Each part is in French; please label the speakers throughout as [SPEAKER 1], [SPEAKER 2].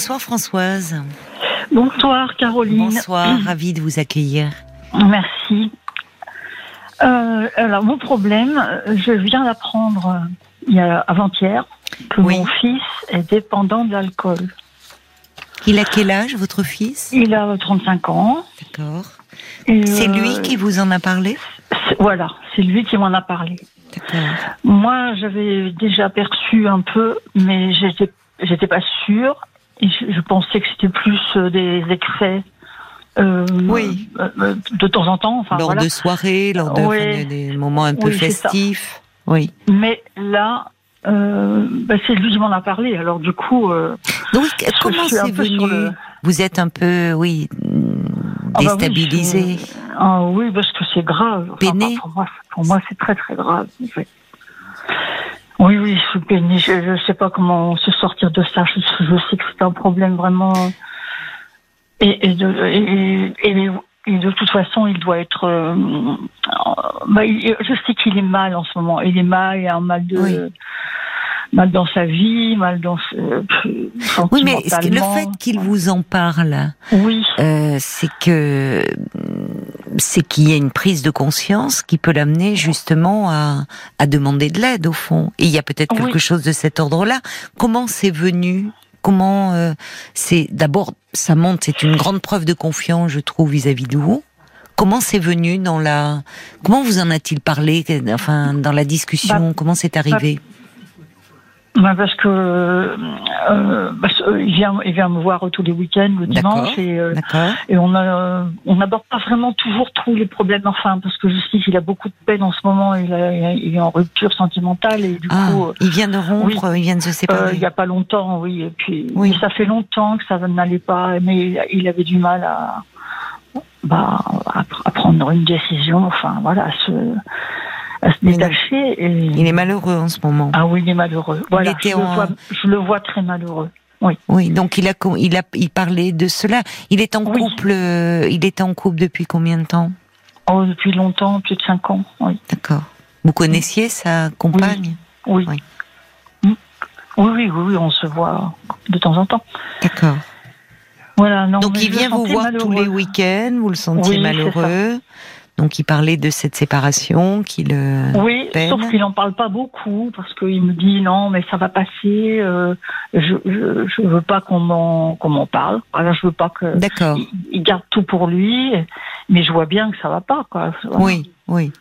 [SPEAKER 1] Bonsoir Françoise.
[SPEAKER 2] Bonsoir Caroline.
[SPEAKER 1] Bonsoir, ravie de vous accueillir.
[SPEAKER 2] Merci. Euh, alors mon problème, je viens d'apprendre a avant-hier que
[SPEAKER 1] Oui.
[SPEAKER 2] mon fils est dépendant de l'alcool.
[SPEAKER 1] Il a quel âge votre fils?
[SPEAKER 2] Il a 35 ans.
[SPEAKER 1] D'accord. C'est
[SPEAKER 2] euh,
[SPEAKER 1] lui qui vous en a parlé?
[SPEAKER 2] Voilà, c'est lui qui m'en a parlé. Moi, j'avais déjà perçu un peu, mais j'étais, j'étais pas sûre. Je, je pensais que c'était plus euh, des excès. euh,
[SPEAKER 1] Oui.
[SPEAKER 2] euh, de temps en temps. Enfin,
[SPEAKER 1] lors
[SPEAKER 2] voilà.
[SPEAKER 1] de soirées, lors de
[SPEAKER 2] Oui.
[SPEAKER 1] enfin, des moments un peu
[SPEAKER 2] Oui,
[SPEAKER 1] festifs. Oui.
[SPEAKER 2] Mais là, euh, bah, c'est lui qui m'en a parlé. Alors du coup,
[SPEAKER 1] Donc comment c'est venu
[SPEAKER 2] le-
[SPEAKER 1] Vous êtes un peu, oui,
[SPEAKER 2] Ah bah oui,
[SPEAKER 1] déstabilisé.
[SPEAKER 2] Ah oui, parce que c'est grave. Enfin,
[SPEAKER 1] Peiné
[SPEAKER 2] Pour moi, pour moi c'est très très grave. en fait. Oui, oui, je suis. Je ne sais pas comment se sortir de ça. Je, je sais que c'est un problème vraiment. Et, et, de, et, et- et de toute façon, il doit être. euh, bah, il- je sais qu'il est mal en ce moment. Il est mal, il a un mal de.
[SPEAKER 1] Oui.
[SPEAKER 2] Mal dans sa vie, mal dans ce,
[SPEAKER 1] Oui, mais le fait qu'il vous en parle,
[SPEAKER 2] Oui,
[SPEAKER 1] euh, c'est que c'est qu'il y a une prise de conscience qui peut l'amener justement à, à demander de l'aide au fond. Et il y a peut-être
[SPEAKER 2] Oui.
[SPEAKER 1] quelque chose de cet ordre-là. Comment c'est venu? Comment euh, c'est D'abord, ça montre, c'est une grande preuve de confiance, je trouve, vis-à-vis de vous. Comment c'est venu dans la Comment vous en a-t-il parlé? Enfin, dans la discussion,
[SPEAKER 2] Bah,
[SPEAKER 1] comment c'est arrivé?
[SPEAKER 2] Bah, parce que euh, parce que il vient, il vient me voir tous les week-ends le dimanche et, euh, et on a, euh, on n'aborde pas vraiment toujours tous les problèmes. Enfin, parce que je sais qu'il a beaucoup de peine en ce moment. Il, a- il est en rupture sentimentale et du
[SPEAKER 1] Ah,
[SPEAKER 2] coup, euh,
[SPEAKER 1] il vient de rompre, il vient de se
[SPEAKER 2] euh,
[SPEAKER 1] séparer.
[SPEAKER 2] il y a pas longtemps, oui. Et puis,
[SPEAKER 1] Oui.
[SPEAKER 2] ça fait longtemps que ça n'allait pas, mais il, il avait du mal à, bah, à, à prendre une décision. Enfin, voilà, à se, à se détacher. Et...
[SPEAKER 1] Il est malheureux en ce moment.
[SPEAKER 2] Ah oui, il est malheureux. Voilà, je, le vois, je le vois très malheureux.
[SPEAKER 1] Oui, donc il a il a il parlait de cela. Il est en
[SPEAKER 2] Oui.
[SPEAKER 1] couple. euh, il est en couple depuis combien de temps?
[SPEAKER 2] Oh, depuis longtemps, plus de cinq ans, oui.
[SPEAKER 1] D'accord. Vous connaissiez sa compagne?
[SPEAKER 2] Oui.
[SPEAKER 1] Oui.
[SPEAKER 2] Mm. Oui, oui, oui, oui, on se voit de temps en temps.
[SPEAKER 1] D'accord.
[SPEAKER 2] Voilà, non,
[SPEAKER 1] Donc il vient vous voir
[SPEAKER 2] malheureux.
[SPEAKER 1] tous les week-ends. Vous le sentiez
[SPEAKER 2] Oui,
[SPEAKER 1] malheureux. Donc il parlait de cette séparation qui le.
[SPEAKER 2] Oui,
[SPEAKER 1] peine.
[SPEAKER 2] sauf qu'il n'en parle pas beaucoup parce qu'il me dit non, mais ça va passer. euh, je, je je veux pas qu'on m'en qu'on m'en parle. Voilà, je veux pas que
[SPEAKER 1] D'accord.
[SPEAKER 2] il, il garde tout pour lui, mais je vois bien que ça va pas quoi.
[SPEAKER 1] Oui, oui.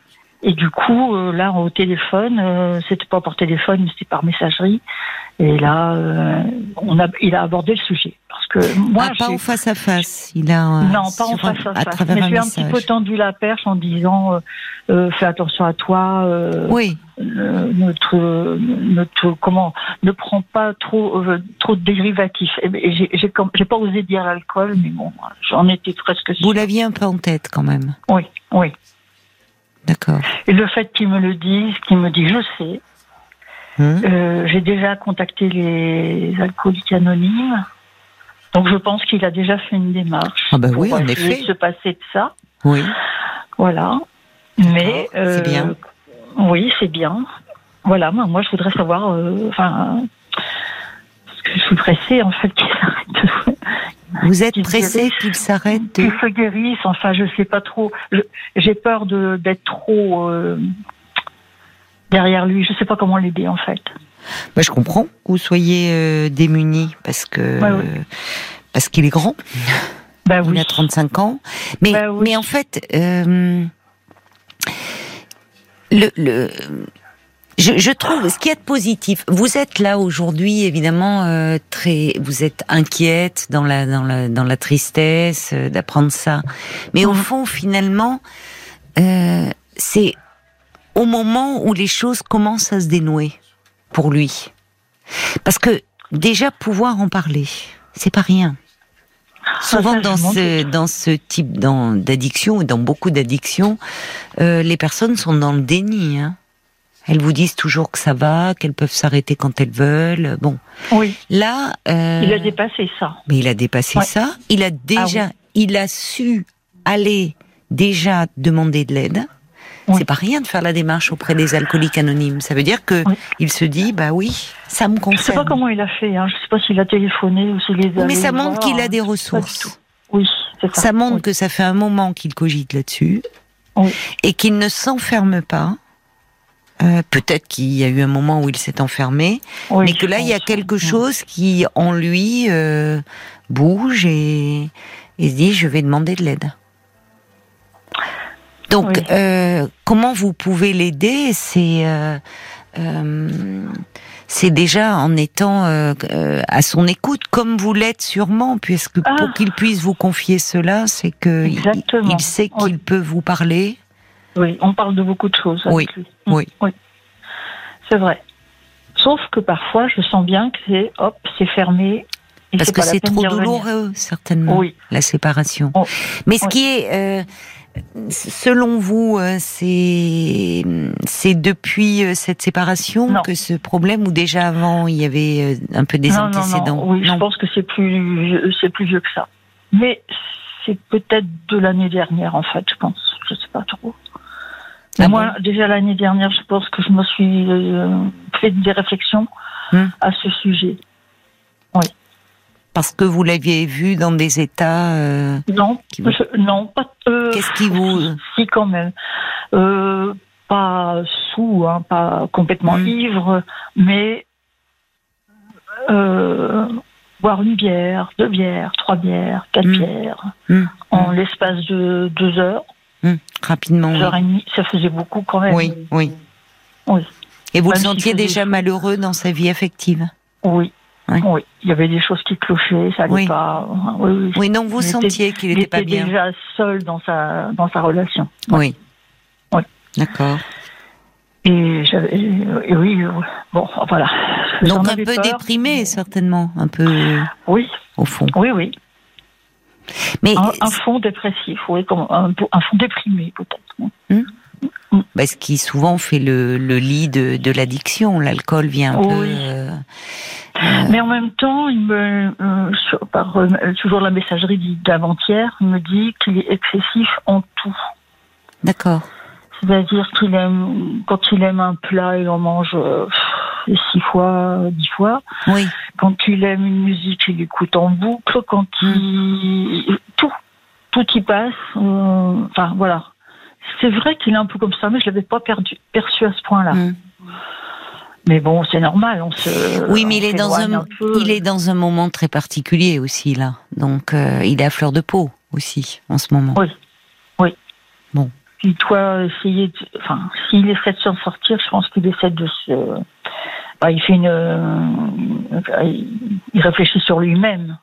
[SPEAKER 2] Et du coup, euh, là, au téléphone, euh, c'était pas par téléphone, mais c'était par messagerie. Et là, euh, on a, il a abordé le sujet. Parce que moi,
[SPEAKER 1] ah, pas
[SPEAKER 2] j'ai-
[SPEAKER 1] en face à face. Il a. euh,
[SPEAKER 2] non, pas en
[SPEAKER 1] un-
[SPEAKER 2] face à face.
[SPEAKER 1] travers
[SPEAKER 2] Mais
[SPEAKER 1] un
[SPEAKER 2] je lui ai un petit peu tendu la perche en disant euh, euh, fais attention à toi. euh,
[SPEAKER 1] Oui.
[SPEAKER 2] euh, notre, notre, comment, ne prends pas trop, euh, trop de dérivatifs. J'ai, j'ai, j'ai pas osé dire l'alcool, mais bon, j'en étais presque sûre.
[SPEAKER 1] Vous l'aviez un peu en tête quand même.
[SPEAKER 2] Oui, oui.
[SPEAKER 1] D'accord.
[SPEAKER 2] Et le fait qu'il me le dise, qu'il me dit je sais,
[SPEAKER 1] Hum.
[SPEAKER 2] Euh, j'ai déjà contacté les alcooliques anonymes. Donc je pense qu'il a déjà fait une démarche.
[SPEAKER 1] Ah bah
[SPEAKER 2] pour
[SPEAKER 1] oui, en effet.
[SPEAKER 2] se passer de ça.
[SPEAKER 1] Oui.
[SPEAKER 2] Voilà. Mais euh,
[SPEAKER 1] bien.
[SPEAKER 2] Oui, c'est bien. Voilà. Moi, moi, je voudrais savoir. euh, Enfin, parce que je suis pressée en fait qu'il arrête de,
[SPEAKER 1] Vous êtes
[SPEAKER 2] Qu'il
[SPEAKER 1] pressé
[SPEAKER 2] guérisse.
[SPEAKER 1] qu'il s'arrête de...
[SPEAKER 2] qu'il se guérisse. Enfin, je sais pas trop. J'ai peur de d'être trop euh, derrière lui. Je sais pas comment l'aider en fait.
[SPEAKER 1] Bah, je comprends que vous soyez euh, démuni parce que parce qu'il est grand,
[SPEAKER 2] Bah
[SPEAKER 1] il
[SPEAKER 2] oui.
[SPEAKER 1] a 35 ans. Mais
[SPEAKER 2] Bah oui.
[SPEAKER 1] mais en fait, euh, le le je, je trouve ce qu'il y a de positif. Vous êtes là aujourd'hui, évidemment, euh, très. Vous êtes inquiète dans la dans la dans la tristesse euh, d'apprendre ça. Mais au fond, finalement, euh, c'est au moment où les choses commencent à se dénouer pour lui. Parce que déjà pouvoir en parler, c'est pas rien. Souvent
[SPEAKER 2] ça,
[SPEAKER 1] dans ce dans ce type d'addiction et dans beaucoup d'addictions, euh, les personnes sont dans le déni. Hein. Elles vous disent toujours que ça va, qu'elles peuvent s'arrêter quand elles veulent. Bon,
[SPEAKER 2] Oui.
[SPEAKER 1] là, euh,
[SPEAKER 2] Il a dépassé ça.
[SPEAKER 1] mais il a dépassé
[SPEAKER 2] Ouais.
[SPEAKER 1] ça. Il a déjà, il a su aller déjà demander de l'aide. C'est pas rien de faire la démarche auprès des alcooliques anonymes. Ça veut dire que il se dit, bah oui, ça me concerne. Je
[SPEAKER 2] sais pas comment il a fait. Hein. Je sais pas s'il a téléphoné ou s'il les a.
[SPEAKER 1] Mais ça montre qu'il a des ressources.
[SPEAKER 2] Oui,
[SPEAKER 1] c'est ça. Ça montre que ça fait un moment qu'il cogite là-dessus et qu'il ne s'enferme pas. Euh, peut-être qu'il y a eu un moment où il s'est enfermé, mais que là il y a quelque chose qui en lui euh, bouge et, et se dit je vais demander de l'aide. Donc, euh, comment vous pouvez l'aider? C'est euh, euh, c'est déjà en étant à son écoute, comme vous l'êtes sûrement, puisque pour ah. qu'il puisse vous confier cela, c'est que il, sait qu'il peut vous parler.
[SPEAKER 2] Oui, on parle de beaucoup de choses avec
[SPEAKER 1] oui.
[SPEAKER 2] lui.
[SPEAKER 1] Oui,
[SPEAKER 2] oui. c'est vrai. Sauf que parfois, je sens bien que c'est hop, c'est fermé.
[SPEAKER 1] Parce que c'est trop douloureux, certainement, oui. la séparation. Oh. Mais ce qui est Selon vous, euh, c'est c'est depuis euh, cette séparation que ce problème ou déjà avant il y avait euh, un peu des antécédents?
[SPEAKER 2] Oui, je pense que c'est plus c'est plus vieux que ça. Mais c'est peut-être de l'année dernière en fait, je pense. Je sais pas trop. Ah moi, déjà l'année dernière, je pense que je me suis fait des réflexions hum. à ce sujet. Oui.
[SPEAKER 1] Parce que vous l'aviez vu dans des états.
[SPEAKER 2] Euh, non, non, pas.
[SPEAKER 1] Euh, Qu'est-ce qui vous.
[SPEAKER 2] Si, quand même. Euh, pas sous, hein, pas complètement hmm. ivre, mais. boire une bière, deux bières, trois bières, quatre hmm. bières, hmm. en l'espace de deux heures.
[SPEAKER 1] Rapidement.
[SPEAKER 2] Deux heures et demie, ça faisait beaucoup quand même.
[SPEAKER 1] Oui, oui. oui. Et vous le sentiez déjà malheureux dans sa vie affective?
[SPEAKER 2] Oui, oui. il y avait des choses qui clochaient, ça n'allait pas.
[SPEAKER 1] Oui, oui, donc vous sentiez qu'il n'était pas bien.
[SPEAKER 2] Il était déjà seul dans sa, dans sa relation.
[SPEAKER 1] Oui. Oui. D'accord.
[SPEAKER 2] Et, et, oui, bon, voilà.
[SPEAKER 1] Donc un peu déprimé, certainement, un peu.
[SPEAKER 2] Oui.
[SPEAKER 1] Au fond.
[SPEAKER 2] Oui, oui. Mais un, fond dépressif, oui, comme un, un fond déprimé peut-être. Hmm
[SPEAKER 1] bah, ce qui souvent fait le, le lit de, de l'addiction. L'alcool vient un peu. Euh,
[SPEAKER 2] Mais en même temps, il me, euh, par euh, toujours la messagerie d'avant-hier, il me dit qu'il est excessif en tout.
[SPEAKER 1] D'accord.
[SPEAKER 2] C'est-à-dire qu'il aime, quand il aime un plat, il en mange six fois, dix fois.
[SPEAKER 1] Oui.
[SPEAKER 2] Quand il aime une musique, il écoute en boucle. Quand il, tout, tout y passe. enfin, voilà c'est vrai qu'il est un peu comme ça, mais je l'avais pas perdu, perçu à ce point-là. Hmm. Mais bon, c'est normal. On se.
[SPEAKER 1] Oui, mais il est dans un, il est dans un moment très particulier aussi là. Donc, euh, il est à fleur de peau aussi en ce moment.
[SPEAKER 2] Oui, oui.
[SPEAKER 1] Bon.
[SPEAKER 2] Puis toi, essayer, de... enfin, s'il essaie de s'en sortir, je pense qu'il essaie de se. Bah, il fait une. Euh, il réfléchit sur lui-même.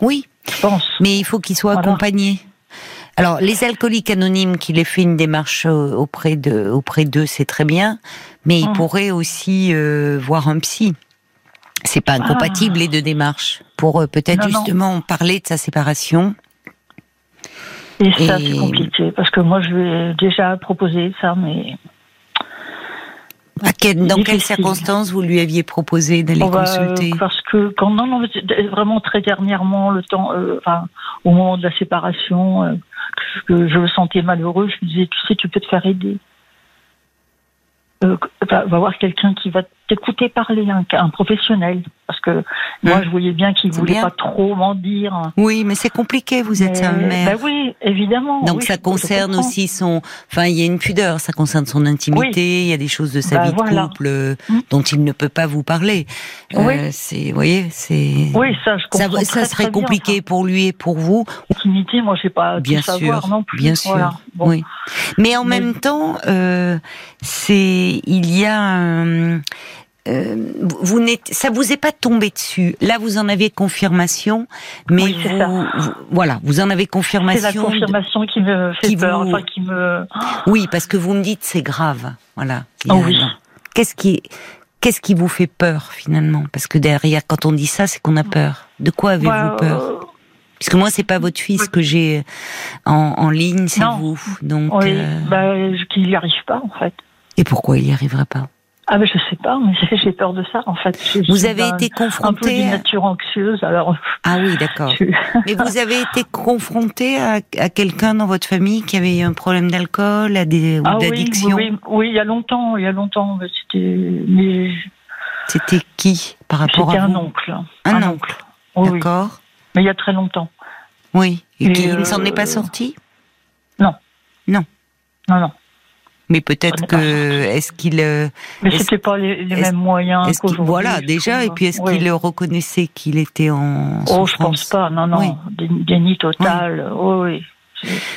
[SPEAKER 1] Oui. Je pense. Mais il faut qu'il soit accompagné. Alors, les alcooliques anonymes qui les fait une démarche euh, auprès de auprès d'eux, c'est très bien, mais ils mmh. pourraient aussi euh, voir un psy. C'est pas incompatible ah. les deux démarches pour euh, peut-être justement parler de sa séparation.
[SPEAKER 2] Et ça, c'est compliqué parce que moi, je vais déjà proposer ça, mais
[SPEAKER 1] dans quelles circonstances vous lui aviez proposé d'aller consulter?
[SPEAKER 2] Parce que quand non, non, vraiment très dernièrement, le temps, enfin, au moment de la séparation, je me sentais malheureux, je me disais, tu sais, tu peux te faire aider. Euh, va, voir quelqu'un qui va t'écouter parler, un, un, professionnel. Parce que moi, je voyais bien qu'il voulait pas trop m'en dire.
[SPEAKER 1] Oui, mais c'est compliqué, vous êtes un mère.
[SPEAKER 2] Ben oui, évidemment.
[SPEAKER 1] Donc ça concerne aussi son... Enfin, il y a une pudeur, ça concerne son intimité, il y a des choses de sa ben vie de couple euh, mm. dont il ne peut pas vous parler. Euh, oui. C'est, vous voyez, c'est...
[SPEAKER 2] Oui, ça, je comprends
[SPEAKER 1] Ça, ça serait compliqué pour lui et pour vous.
[SPEAKER 2] Intimité, moi, je sais pas bien sûr, savoir non plus.
[SPEAKER 1] Bien sûr, oui. Mais en même temps, euh, c'est... Il y a un euh, vous n'êtes, ça vous est pas tombé dessus. Là, vous en avez confirmation, mais vous, voilà, vous en avez confirmation.
[SPEAKER 2] C'est la confirmation qui me fait peur, qui me.
[SPEAKER 1] Oui, parce que vous me dites c'est grave, voilà.
[SPEAKER 2] Oh oui.
[SPEAKER 1] Qu'est-ce qui, qu'est-ce qui vous fait peur finalement? Parce que derrière, quand on dit ça, c'est qu'on a peur. De quoi avez-vous bah, peur? euh, Puisque moi, c'est pas votre fils que j'ai en, en, ligne, c'est vous. Donc,
[SPEAKER 2] oui, euh... bah, qu'il n'y arrive pas en fait.
[SPEAKER 1] Et pourquoi il n'y arriverait pas?
[SPEAKER 2] Ah mais je sais pas, mais j'ai peur de ça en fait.
[SPEAKER 1] vous avez été confronté
[SPEAKER 2] un peu nature anxieuse alors.
[SPEAKER 1] Ah oui, d'accord. Mais vous avez été confronté à, à quelqu'un dans votre famille qui avait un problème d'alcool, à des ou
[SPEAKER 2] ah
[SPEAKER 1] d'addiction?
[SPEAKER 2] Oui, oui, oui, il y a longtemps, il y a longtemps. C'était mais.
[SPEAKER 1] C'était qui par rapport à
[SPEAKER 2] vous?
[SPEAKER 1] un
[SPEAKER 2] oncle.
[SPEAKER 1] Un, oncle. D'accord.
[SPEAKER 2] Mais il y a très longtemps.
[SPEAKER 1] Oui. Et, qui ne s'en est pas euh, sorti?
[SPEAKER 2] Non.
[SPEAKER 1] Non.
[SPEAKER 2] Non, non.
[SPEAKER 1] Mais peut-être que est-ce qu'il euh,
[SPEAKER 2] mais c'était pas les, mêmes moyens qu'aujourd'hui.
[SPEAKER 1] Voilà déjà et puis est-ce qu'il reconnaissait qu'il était en
[SPEAKER 2] Oh je pense pas non non oui. déni total oh, oui.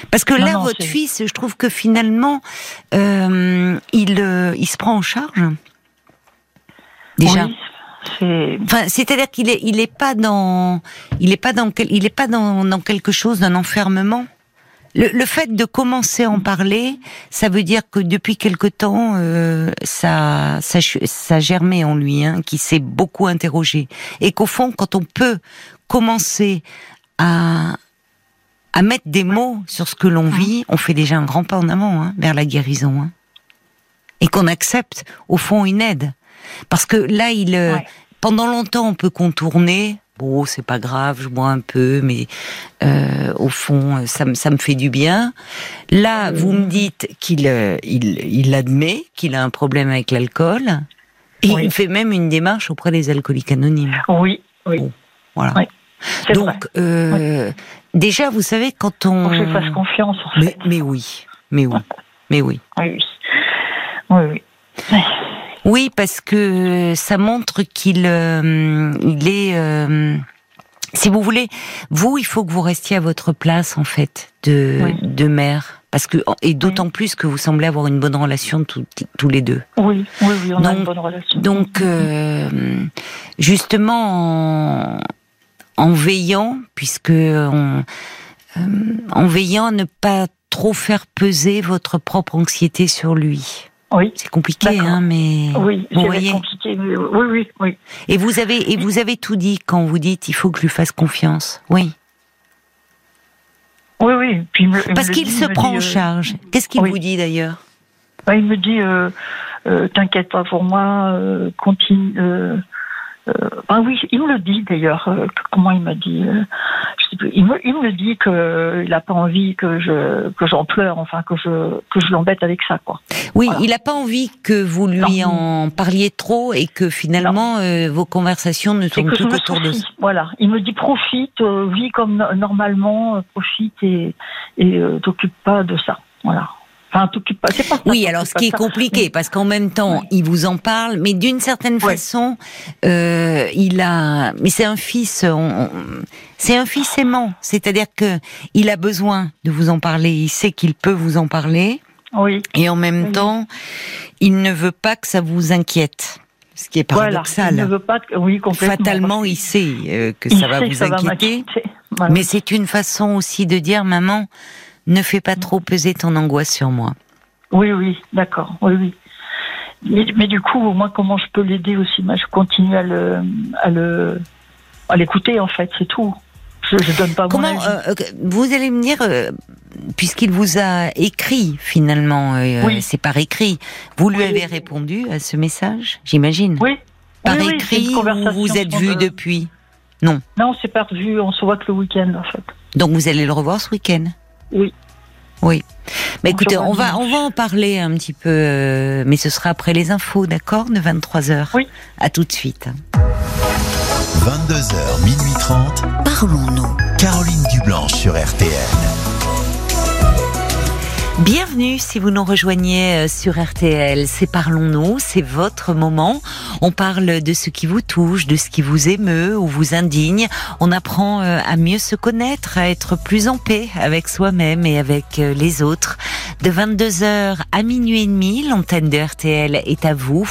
[SPEAKER 1] Parce que là votre fils je trouve que finalement euh, il euh, il se prend en charge déjà.
[SPEAKER 2] Oui,
[SPEAKER 1] enfin, c'est-à-dire qu'il est, il est pas dans, il est pas dans, il est pas dans, dans quelque chose d'un enfermement. Le, fait de commencer à en parler, ça veut dire que depuis quelque temps, euh, ça, ça, ça germait en lui, hein, qui s'est beaucoup interrogé, et qu'au fond, quand on peut commencer à à mettre des mots sur ce que l'on vit, on fait déjà un grand pas en avant hein, vers la guérison, hein. et qu'on accepte au fond une aide, parce que là, il, euh, pendant longtemps, on peut contourner c'est pas grave, je bois un peu, mais euh, au fond, ça, ça, me fait du bien. Là, vous me dites qu'il euh, il, il, admet qu'il a un problème avec l'alcool. Et il fait même une démarche auprès des alcooliques anonymes.
[SPEAKER 2] Oui, oui.
[SPEAKER 1] voilà. Donc, euh, déjà, vous savez, quand on.
[SPEAKER 2] Faut que je fasse confiance, en
[SPEAKER 1] mais, fait. Mais oui, mais oui, mais oui.
[SPEAKER 2] Oui, oui. oui.
[SPEAKER 1] Oui, parce que ça montre qu'il euh, il est. Euh, si vous voulez, vous, il faut que vous restiez à votre place en fait de de mère, parce que et d'autant plus que vous semblez avoir une bonne relation tous les deux.
[SPEAKER 2] Oui, oui, oui, on a une bonne relation.
[SPEAKER 1] Donc, euh, justement, en, en, veillant, puisque en veillant à ne pas trop faire peser votre propre anxiété sur lui.
[SPEAKER 2] Oui.
[SPEAKER 1] C'est compliqué, hein, mais.
[SPEAKER 2] Oui, c'est compliqué. oui, oui, oui.
[SPEAKER 1] Et vous avez, et vous avez tout dit quand vous dites il faut que je lui fasse confiance. Oui.
[SPEAKER 2] Oui, oui. Puis
[SPEAKER 1] Parce qu'il se prend en euh, charge. Qu'est-ce qu'il vous dit d'ailleurs?
[SPEAKER 2] Bah, Il me dit euh, euh, T'inquiète pas pour moi, continue. ben oui, il me le dit d'ailleurs. comment il m'a dit il me, il me dit qu'il n'a pas envie que je que j'en pleure, enfin que je que je l'embête avec ça, quoi.
[SPEAKER 1] Oui, il n'a pas envie que vous lui en parliez trop et que finalement euh, vos conversations ne tournent plus autour de ça.
[SPEAKER 2] Voilà, il me dit profite, euh, vis comme normalement, euh, profite et et t'occupe pas de ça. Voilà. Enfin, pas, pas
[SPEAKER 1] oui, alors ce qui est compliqué, parce qu'en même temps, il vous en parle, mais d'une certaine façon, euh, il a, mais c'est un fils, c'est un fils aimant, c'est-à-dire que il a besoin de vous en parler, il sait qu'il peut vous en parler,
[SPEAKER 2] oui.
[SPEAKER 1] et en même temps, il ne veut pas que ça vous inquiète. Ce qui est paradoxal.
[SPEAKER 2] il ne veut pas oui, complètement.
[SPEAKER 1] Fatalement, il sait euh, que ça va vous inquiéter. Mais c'est une façon aussi de dire, maman, ne fais pas trop peser ton angoisse sur moi.
[SPEAKER 2] Oui, oui, d'accord, oui, oui. Mais, du coup, moi, comment je peux l'aider aussi? Moi, je continue à le, à le, à l'écouter en fait, c'est tout. Je, je donne pas
[SPEAKER 1] comment,
[SPEAKER 2] mon
[SPEAKER 1] euh, vous allez me dire, euh, puisqu'il vous a écrit finalement, euh, c'est par écrit, vous lui avez répondu à ce message, j'imagine?
[SPEAKER 2] Oui.
[SPEAKER 1] Par écrit ou vous vous êtes vu depuis? Non.
[SPEAKER 2] Non, c'est pas vu. On se voit que le week-end en fait.
[SPEAKER 1] Donc vous allez le revoir ce week-end?
[SPEAKER 2] Oui.
[SPEAKER 1] Oui. Mais écoutez, on va, on va en parler un petit peu, euh, mais ce sera après les infos, d'accord De 23h.
[SPEAKER 2] Oui.
[SPEAKER 1] À tout de suite.
[SPEAKER 3] 22h, minuit 30.
[SPEAKER 1] Parlons-nous.
[SPEAKER 3] Caroline Dublanche sur RTN.
[SPEAKER 1] Bienvenue si vous nous rejoignez euh, sur RTL. C'est Parlons-nous, c'est votre moment. On parle de ce qui vous touche, de ce qui vous émeut ou vous indigne. On apprend euh, à mieux se connaître, à être plus en paix avec soi-même et avec euh, les autres. De 22h à minuit et demi, l'antenne de RTL est à vous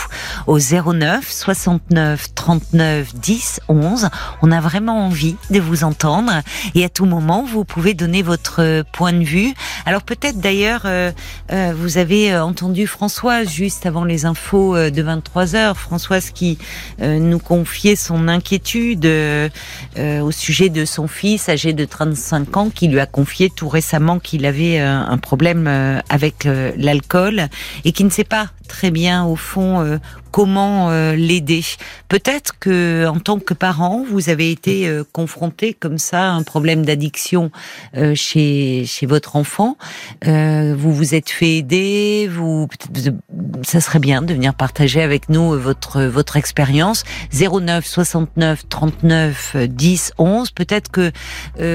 [SPEAKER 1] au 09 69 39 10 11. On a vraiment envie de vous entendre et à tout moment, vous pouvez donner votre point de vue. Alors peut-être d'ailleurs euh, euh, vous avez euh, entendu Françoise juste avant les infos de 23 heures. Françoise qui nous confiait son inquiétude au sujet de son fils âgé de 35 ans, qui lui a confié tout récemment qu'il avait un problème avec l'alcool et qui ne sait pas très bien au fond comment euh, l'aider. Peut-être que en tant que parent, vous avez été euh, confronté comme ça à un problème d'addiction euh, chez chez votre enfant. vous vous êtes fait aider. Vous, ça serait bien de venir partager avec nous votre votre expérience. 09 69 39 10 11. Peut-être que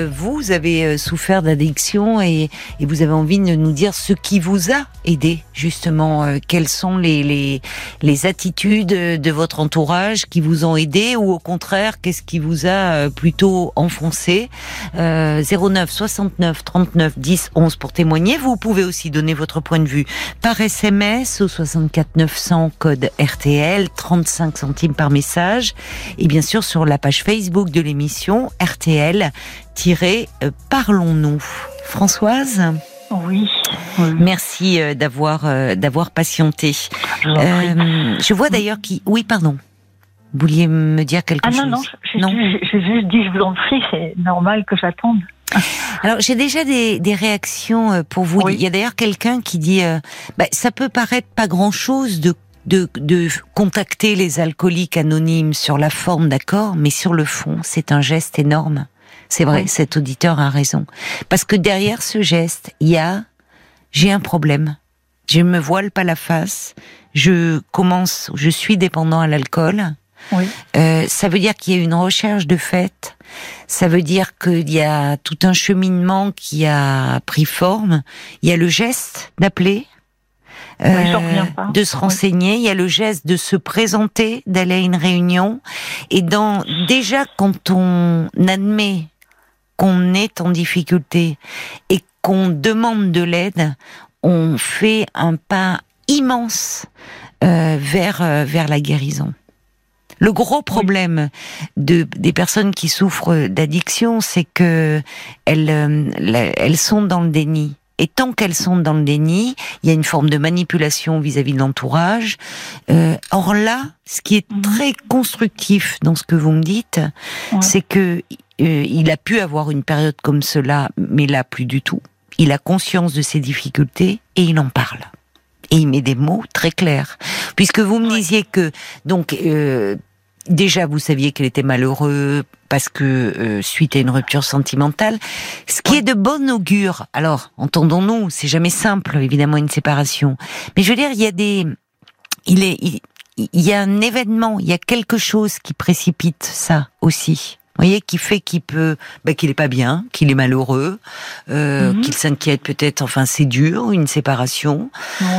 [SPEAKER 1] vous avez souffert d'addiction et, et vous avez envie de nous dire ce qui vous a aidé justement. quelles sont les les, les attitudes de votre entourage qui vous ont aidé ou au contraire, qu'est-ce qui vous a euh, plutôt enfoncé? Euh, 09 69 39 10 11 pour témoigner. Vous pouvez aussi donner votre point de vue par SMS au 64 900 code RTL, 35 centimes par message et bien sûr sur la page Facebook de l'émission RTL-Parlons-nous. Françoise?
[SPEAKER 2] Oui.
[SPEAKER 1] Merci euh, d'avoir euh, d'avoir patienté. Euh, je vois d'ailleurs qui. Oui, pardon. Vous vouliez me dire quelque chose
[SPEAKER 2] Ah non, non, j'ai juste dit je vous en prie, c'est normal que j'attende.
[SPEAKER 1] Alors j'ai déjà des, des, réactions pour vous. Il y a d'ailleurs quelqu'un qui dit bah, ça peut paraître pas grand chose de, de, de contacter les alcooliques anonymes sur la forme, d'accord, mais sur le fond c'est un geste énorme. C'est vrai, cet auditeur a raison. Parce que derrière ce geste, il y a j'ai un problème. Je me voile pas la face. Je commence, je suis dépendant à l'alcool. Oui. Euh, ça veut dire qu'il y a une recherche de fait. Ça veut dire qu'il y a tout un cheminement qui a pris forme. Il y a le geste d'appeler, euh, de se renseigner. Il y a le geste de se présenter, d'aller à une réunion. Et dans déjà quand on admet qu'on est en difficulté et qu'on demande de l'aide, on fait un pas immense euh, vers euh, vers la guérison. Le gros problème de des personnes qui souffrent d'addiction, c'est que elles euh, elles sont dans le déni. Et tant qu'elles sont dans le déni, il y a une forme de manipulation vis-à-vis de l'entourage. Euh, or là, ce qui est mhm. très constructif dans ce que vous me dites, c'est que euh, il a pu avoir une période comme cela, mais là plus du tout. Il a conscience de ses difficultés et il en parle. Et il met des mots très clairs. Puisque vous me disiez que donc euh, déjà vous saviez qu'elle était malheureux parce que euh, suite à une rupture sentimentale, ce qui est de bon augure. Alors, entendons-nous, c'est jamais simple évidemment une séparation, mais je veux dire il y a des il est il, y a un événement, il y a quelque chose qui précipite ça aussi. Vous voyez, qui fait qu'il peut, bah, qu'il est pas bien, qu'il est malheureux, euh, mhm. qu'il s'inquiète peut-être. Enfin, c'est dur, une séparation.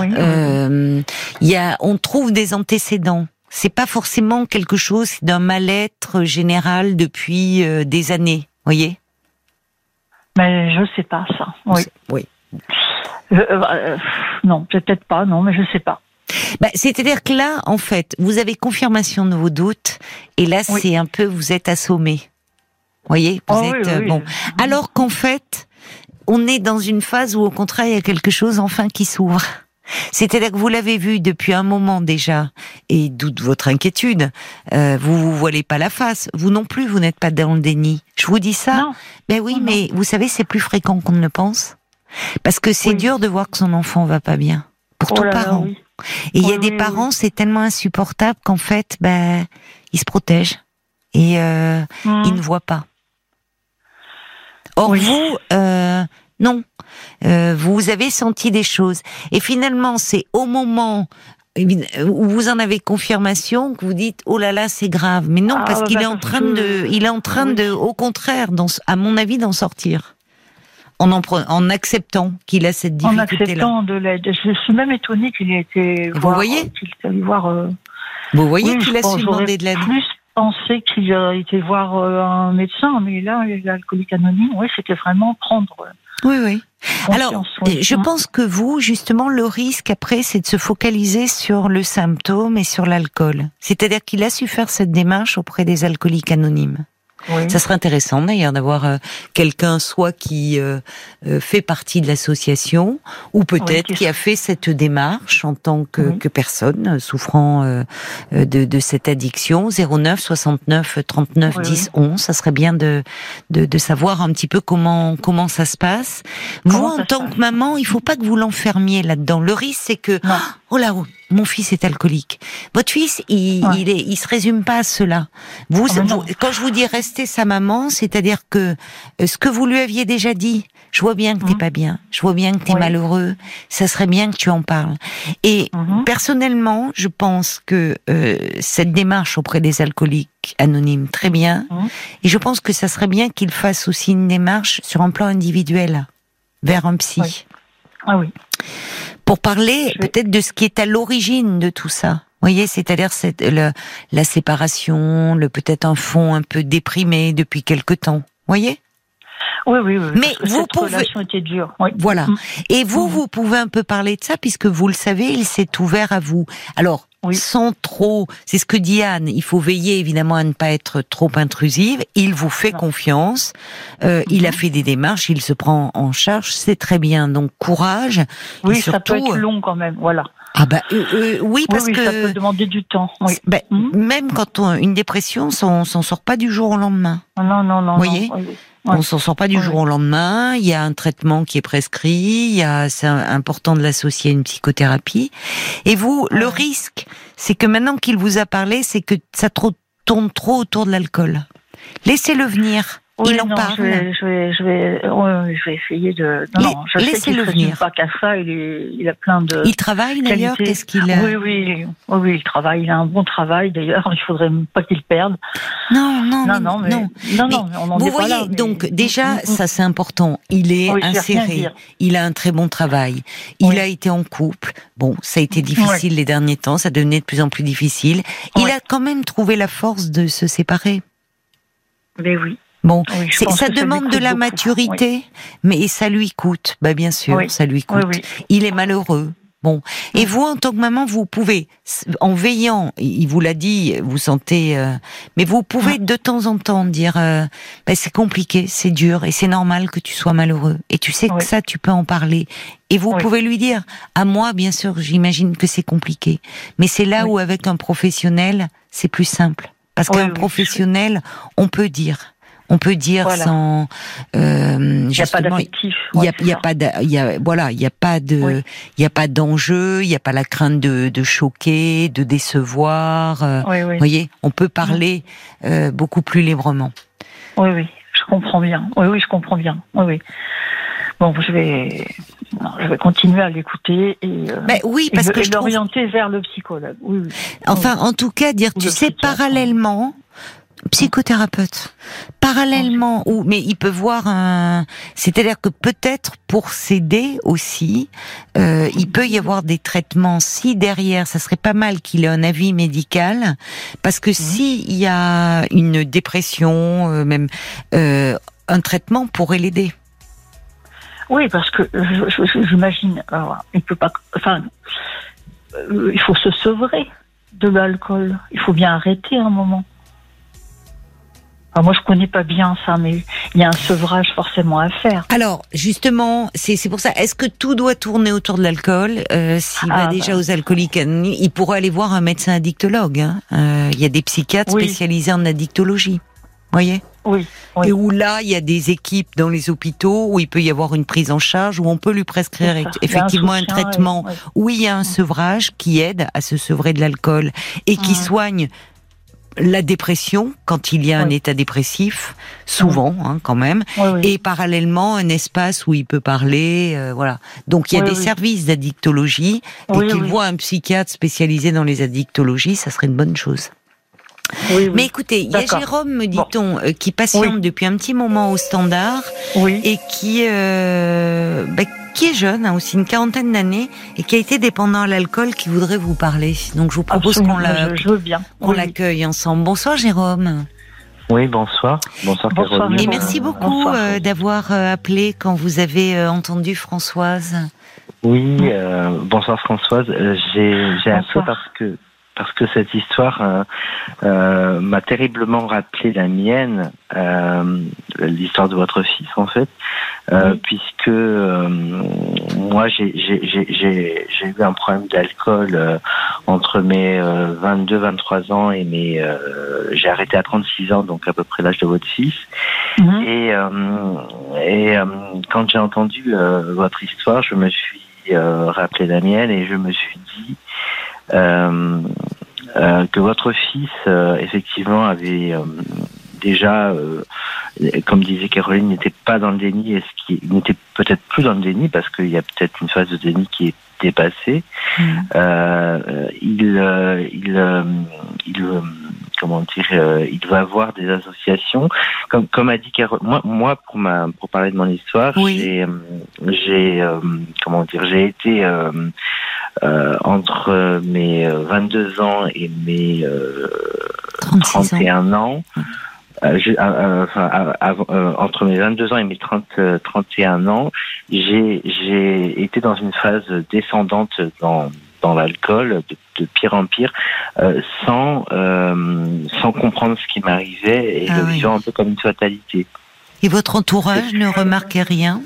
[SPEAKER 1] Oui, euh, il y a, on trouve des antécédents c'est pas forcément quelque chose d'un mal-être général depuis euh, des années, voyez?
[SPEAKER 2] Mais je sais pas ça. Oui.
[SPEAKER 1] Oui.
[SPEAKER 2] Euh, euh, non, peut-être pas, non, mais je sais pas.
[SPEAKER 1] Bah, C'est-à-dire que là, en fait, vous avez confirmation de vos doutes, et là, c'est un peu, vous êtes assommé. Voyez, vous oh êtes bon. Alors qu'en fait, on est dans une phase où, au contraire, il y a quelque chose enfin qui s'ouvre. C'est-à-dire que vous l'avez vu depuis un moment déjà, et d'où votre inquiétude. Euh, vous vous voilez pas la face. Vous non plus, vous n'êtes pas dans le déni. Je vous dis ça.
[SPEAKER 2] Non.
[SPEAKER 1] Ben oui, mais vous savez, c'est plus fréquent qu'on ne le pense. Parce que c'est dur de voir que son enfant va pas bien. Pour oh tout parent. Et il y a des parents, c'est tellement insupportable qu'en fait, ben, ils se protègent. Et euh, mmh. ils ne voient pas. Or, vous, euh, non. Euh, vous avez senti des choses. Et finalement, c'est au moment où vous en avez confirmation que vous dites oh là là c'est grave mais non ah, parce qu'il est en train de il est en train de au contraire dans, à mon avis d'en sortir en, en, en acceptant qu'il a cette difficulté là.
[SPEAKER 2] En acceptant de l'aide. Je suis même étonnée qu'il ait été
[SPEAKER 1] vous voyez
[SPEAKER 2] voir. Euh,
[SPEAKER 1] vous voyez qu'il a su demander de l'aide.
[SPEAKER 2] Plus pensé qu'il a été voir euh, un médecin, mais là l'alcoolique anonyme, oui, c'était vraiment prendre.
[SPEAKER 1] Oui, oui. Alors, je pense que vous, justement, le risque après, c'est de se focaliser sur le symptôme et sur l'alcool. C'est-à-dire qu'il a su faire cette démarche auprès des alcooliques anonymes. Ça serait intéressant d'ailleurs d'avoir euh, quelqu'un soit qui euh, euh, fait partie de l'association ou peut-être qui a fait cette démarche en tant que, que personne souffrant de, de, cette addiction. 09 69 39 10 11 ça serait bien de, de, de savoir un petit peu comment comment ça se passe. Vous en tant que maman il faut pas que vous l'enfermiez là-dedans. Le risque c'est que oh là, mon fils est alcoolique. Votre fils, il,
[SPEAKER 2] Ouais.
[SPEAKER 1] il, est, il se résume pas à cela. Vous,
[SPEAKER 2] Ah, non.
[SPEAKER 1] vous- quand je vous dis rester sa maman, c'est-à-dire que euh, ce que vous lui aviez déjà dit, je vois bien que t'es
[SPEAKER 2] Mhm.
[SPEAKER 1] pas bien, je vois bien que t'es
[SPEAKER 2] Ouais.
[SPEAKER 1] malheureux, ça serait bien que tu en parles. Et
[SPEAKER 2] Mhm.
[SPEAKER 1] personnellement, je pense que euh, cette démarche auprès des alcooliques anonymes, très bien.
[SPEAKER 2] Mhm.
[SPEAKER 1] Et je pense que ça serait bien qu'il fasse aussi une démarche sur un plan individuel vers un psy
[SPEAKER 2] Oui. Ah oui.
[SPEAKER 1] Pour parler
[SPEAKER 2] vais-
[SPEAKER 1] peut-être de ce qui est à l'origine de tout ça. Vous voyez, c'est-à-dire cette, le- la séparation, le peut-être un fond un peu déprimé depuis quelque temps. Vous voyez?
[SPEAKER 2] Oui, oui, oui.
[SPEAKER 1] Mais vous
[SPEAKER 2] cette
[SPEAKER 1] pouvez-
[SPEAKER 2] relation était dure. Oui.
[SPEAKER 1] Voilà.
[SPEAKER 2] Mm.
[SPEAKER 1] Et vous,
[SPEAKER 2] Mhm.
[SPEAKER 1] vous pouvez un peu parler de ça puisque vous le savez, il s'est ouvert à vous. Alors,
[SPEAKER 2] Oui.
[SPEAKER 1] sans trop, c'est ce que dit Anne, il faut veiller évidemment à ne pas être trop intrusive. Il vous fait
[SPEAKER 2] Non.
[SPEAKER 1] confiance. Euh, Il a
[SPEAKER 2] Mhm.
[SPEAKER 1] fait des démarches, il se prend en charge, c'est très bien. Donc courage.
[SPEAKER 2] Oui,
[SPEAKER 1] Et
[SPEAKER 2] ça peut
[SPEAKER 1] surtout,
[SPEAKER 2] être long quand même. Voilà.
[SPEAKER 1] Ah bah euh, euh, oui,
[SPEAKER 2] Oui,
[SPEAKER 1] parce
[SPEAKER 2] oui,
[SPEAKER 1] que
[SPEAKER 2] ça peut demander du temps. Oui.
[SPEAKER 1] Ben,
[SPEAKER 2] Mhm.
[SPEAKER 1] Même quand on une dépression, on s'en sort pas du jour au lendemain.
[SPEAKER 2] Non, non, non.
[SPEAKER 1] Vous voyez
[SPEAKER 2] non. Oui, oui.
[SPEAKER 1] On s'en sort pas du jour au lendemain. Il y a un traitement qui est prescrit. Il y a, c'est important de l'associer à une psychothérapie. Et vous, le risque, c'est que maintenant qu'il vous a parlé, c'est que ça trop- tourne trop autour de l'alcool. Laissez-le venir.
[SPEAKER 2] Oui,
[SPEAKER 1] il en
[SPEAKER 2] non,
[SPEAKER 1] parle.
[SPEAKER 2] Je vais, je vais, je vais, ouais, je vais essayer de. Non, non, je sais
[SPEAKER 1] laissez-le
[SPEAKER 2] qu'il ne résume
[SPEAKER 1] venir.
[SPEAKER 2] pas qu'à ça. Il, est, il a plein de.
[SPEAKER 1] Il travaille d'ailleurs. Qu'est-ce qu'il a
[SPEAKER 2] Oui, oui, oui, oui, il travaille. Il a un bon travail d'ailleurs. Il faudrait pas qu'il perde.
[SPEAKER 1] Non, non,
[SPEAKER 2] Non, non, mais,
[SPEAKER 1] non.
[SPEAKER 2] non,
[SPEAKER 1] Mais
[SPEAKER 2] non, on en
[SPEAKER 1] Vous voyez,
[SPEAKER 2] là,
[SPEAKER 1] donc déjà,
[SPEAKER 2] Mm, mm,
[SPEAKER 1] ça c'est important. Il est
[SPEAKER 2] Oui,
[SPEAKER 1] inséré, il a un très bon travail, il
[SPEAKER 2] Oui.
[SPEAKER 1] a été en couple. Bon, ça a été difficile les derniers temps, ça devenait de plus en plus difficile. Il a quand même trouvé la force de se séparer.
[SPEAKER 2] Mais oui.
[SPEAKER 1] Bon,
[SPEAKER 2] Oui,
[SPEAKER 1] ça demande de la
[SPEAKER 2] beaucoup.
[SPEAKER 1] maturité, mais ça lui coûte. Bah bien sûr,
[SPEAKER 2] Oui.
[SPEAKER 1] ça lui coûte. Il est malheureux. Bon, et vous en tant que maman, vous pouvez, en veillant, il vous l'a dit, vous sentez, euh, mais vous pouvez de temps en temps dire, euh, bah, c'est compliqué, c'est dur, et c'est normal que tu sois malheureux. Et tu sais que
[SPEAKER 2] Oui.
[SPEAKER 1] ça, tu peux en parler. Et vous
[SPEAKER 2] Oui.
[SPEAKER 1] pouvez lui dire, à moi, bien sûr, j'imagine que c'est compliqué, mais c'est là
[SPEAKER 2] Oui.
[SPEAKER 1] où avec un professionnel, c'est plus simple, parce qu'un professionnel, on peut dire. On peut dire
[SPEAKER 2] Voilà.
[SPEAKER 1] sans euh,
[SPEAKER 2] Il n'y a pas d'affectif.
[SPEAKER 1] il y a, y pas de, y a, voilà, il y a pas de,
[SPEAKER 2] Oui.
[SPEAKER 1] il y a pas d'enjeu, il y a pas la crainte de, de choquer, de décevoir. euh,
[SPEAKER 2] Oui, oui.
[SPEAKER 1] Vous voyez, on peut parler euh, beaucoup plus librement.
[SPEAKER 2] Oui, oui, je comprends bien. Oui, oui, je comprends bien. Oui, oui. Bon, je vais, non, je vais continuer à l'écouter et, euh,
[SPEAKER 1] oui, parce que
[SPEAKER 2] et
[SPEAKER 1] je trouve,
[SPEAKER 2] l'orienter vers le psychologue. Oui, oui.
[SPEAKER 1] enfin, en tout cas, dire,
[SPEAKER 2] Ou
[SPEAKER 1] tu sais,
[SPEAKER 2] psychiatre.
[SPEAKER 1] parallèlement, psychothérapeute, parallèlement, ou mais il peut voir un, c'est-à-dire que peut-être pour s'aider aussi, euh, il peut y avoir des traitements. Si derrière, ça serait pas mal qu'il ait un avis médical, parce que si il y a une dépression, euh, même euh, un traitement pourrait l'aider.
[SPEAKER 2] Oui, parce que j'imagine, il peut pas, enfin, il faut se sevrer de l'alcool. Il faut bien arrêter un moment. Moi, je connais pas bien ça, mais il y a un sevrage forcément à faire.
[SPEAKER 1] Alors, justement, c'est c'est pour ça. Est-ce que tout doit tourner autour de l'alcool euh, S'il va
[SPEAKER 2] Ah,
[SPEAKER 1] déjà
[SPEAKER 2] bah.
[SPEAKER 1] aux alcooliques? Anonymes, il pourrait aller voir un médecin addictologue. hein. Euh, Il y a des psychiatres
[SPEAKER 2] Oui.
[SPEAKER 1] spécialisés en addictologie. Voyez?
[SPEAKER 2] Oui, oui.
[SPEAKER 1] Et où là, il y a des équipes dans les hôpitaux où il peut y avoir une prise en charge, où on peut lui prescrire
[SPEAKER 2] un
[SPEAKER 1] effectivement un,
[SPEAKER 2] et-
[SPEAKER 1] traitement, où il y a un sevrage qui aide à se sevrer de l'alcool et qui soigne la dépression quand il y a un état dépressif, souvent hein, quand même,
[SPEAKER 2] Oui,
[SPEAKER 1] et parallèlement un espace où il peut parler, euh, voilà. Donc il y a des services d'addictologie et qu'il voit un psychiatre spécialisé dans les addictologies, ça serait une bonne chose.
[SPEAKER 2] Oui, oui.
[SPEAKER 1] Mais écoutez, il y a. Jérôme, me dit-on, euh, qui patiente
[SPEAKER 2] Oui.
[SPEAKER 1] depuis un petit moment au standard
[SPEAKER 2] oui.
[SPEAKER 1] et qui euh, bah, qui est jeune, hein, aussi une quarantaine d'années, et qui a été dépendant à l'alcool, qui voudrait vous parler. Donc je vous propose qu'on
[SPEAKER 2] Oui,
[SPEAKER 1] l'accueille ensemble. Bonsoir Jérôme.
[SPEAKER 4] Oui, bonsoir. Bonsoir,
[SPEAKER 2] Bonsoir,
[SPEAKER 4] Caroline.
[SPEAKER 1] Et merci beaucoup euh, d'avoir euh, appelé quand vous avez euh, entendu Françoise.
[SPEAKER 4] Oui, euh, bonsoir Françoise. J'ai appelé parce que parce que cette histoire euh, euh, m'a terriblement rappelé la mienne, euh, l'histoire de votre fils en fait, euh,
[SPEAKER 2] Oui.
[SPEAKER 4] puisque euh, moi j'ai eu un problème d'alcool euh, entre mes 22-23 ans et mes euh, j'ai arrêté à 36 ans, donc à peu près l'âge de votre fils.
[SPEAKER 2] Mhm.
[SPEAKER 4] Et, euh, et euh, quand j'ai entendu votre histoire, je me suis rappelé la mienne et je me suis dit que votre fils effectivement avait déjà, comme disait Caroline, n'était pas dans le déni et ce qui n'était peut-être plus dans le déni parce qu'il y a peut-être une phase de déni qui est dépassée. Mm. il, il, il comment dire, euh, il doit avoir des associations. Comme, comme a dit Carole, moi, moi pour ma, pour parler de mon histoire, j'ai, euh, j'ai, euh, comment dire, j'ai été euh, entre mes 22 ans et mes 31 ans. enfin, entre mes 22 ans et mes 30, 31 ans, j'ai, j'ai été dans une phase descendante dans, dans l'alcool de, pire en pire, euh, sans, euh, sans comprendre ce qui m'arrivait et ah le vivant un peu comme une fatalité.
[SPEAKER 1] Et votre entourage ne remarquait rien?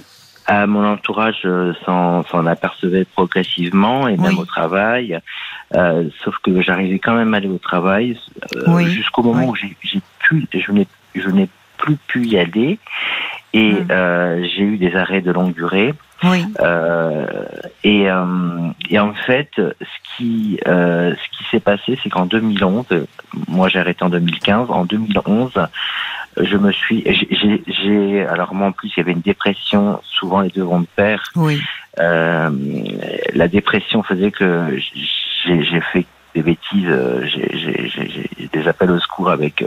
[SPEAKER 4] À mon entourage euh, s'en apercevait progressivement et même au travail. sauf que j'arrivais quand même à aller au travail jusqu'au moment où j'ai pu, je n'ai je n'ai plus pu y aller et hum. j'ai eu des arrêts de longue durée.
[SPEAKER 1] Oui.
[SPEAKER 4] Euh, et, euh, et, en fait, ce qui, euh, ce qui s'est passé, c'est qu'en 2011, moi j'ai arrêté en 2015, en 2011, je me suis, j'ai, alors moi en plus il y avait une dépression, souvent les deux vont de pair.
[SPEAKER 1] Oui.
[SPEAKER 4] Euh, la dépression faisait que j'ai fait des bêtises, j'ai des appels au secours avec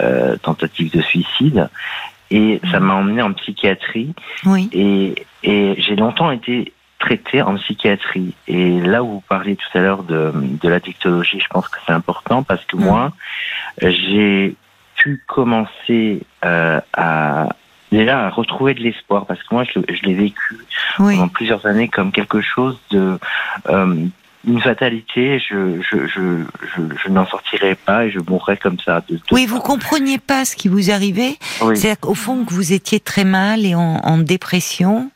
[SPEAKER 4] euh, tentative de suicide et ça m'a emmené en psychiatrie.
[SPEAKER 1] Oui.
[SPEAKER 4] Et, et j'ai longtemps été traité en psychiatrie. Et là où vous parliez tout à l'heure de, de la dictologie, je pense que c'est important parce que moi, j'ai pu commencer euh, à déjà à retrouver de l'espoir parce que moi je, je l'ai vécu pendant plusieurs années comme quelque chose de euh, une fatalité, je, je, je, je, n'en sortirais pas et je mourrais comme ça. De,
[SPEAKER 1] oui, vous compreniez pas ce qui vous arrivait. C'est au fond que vous étiez très mal et en, en dépression.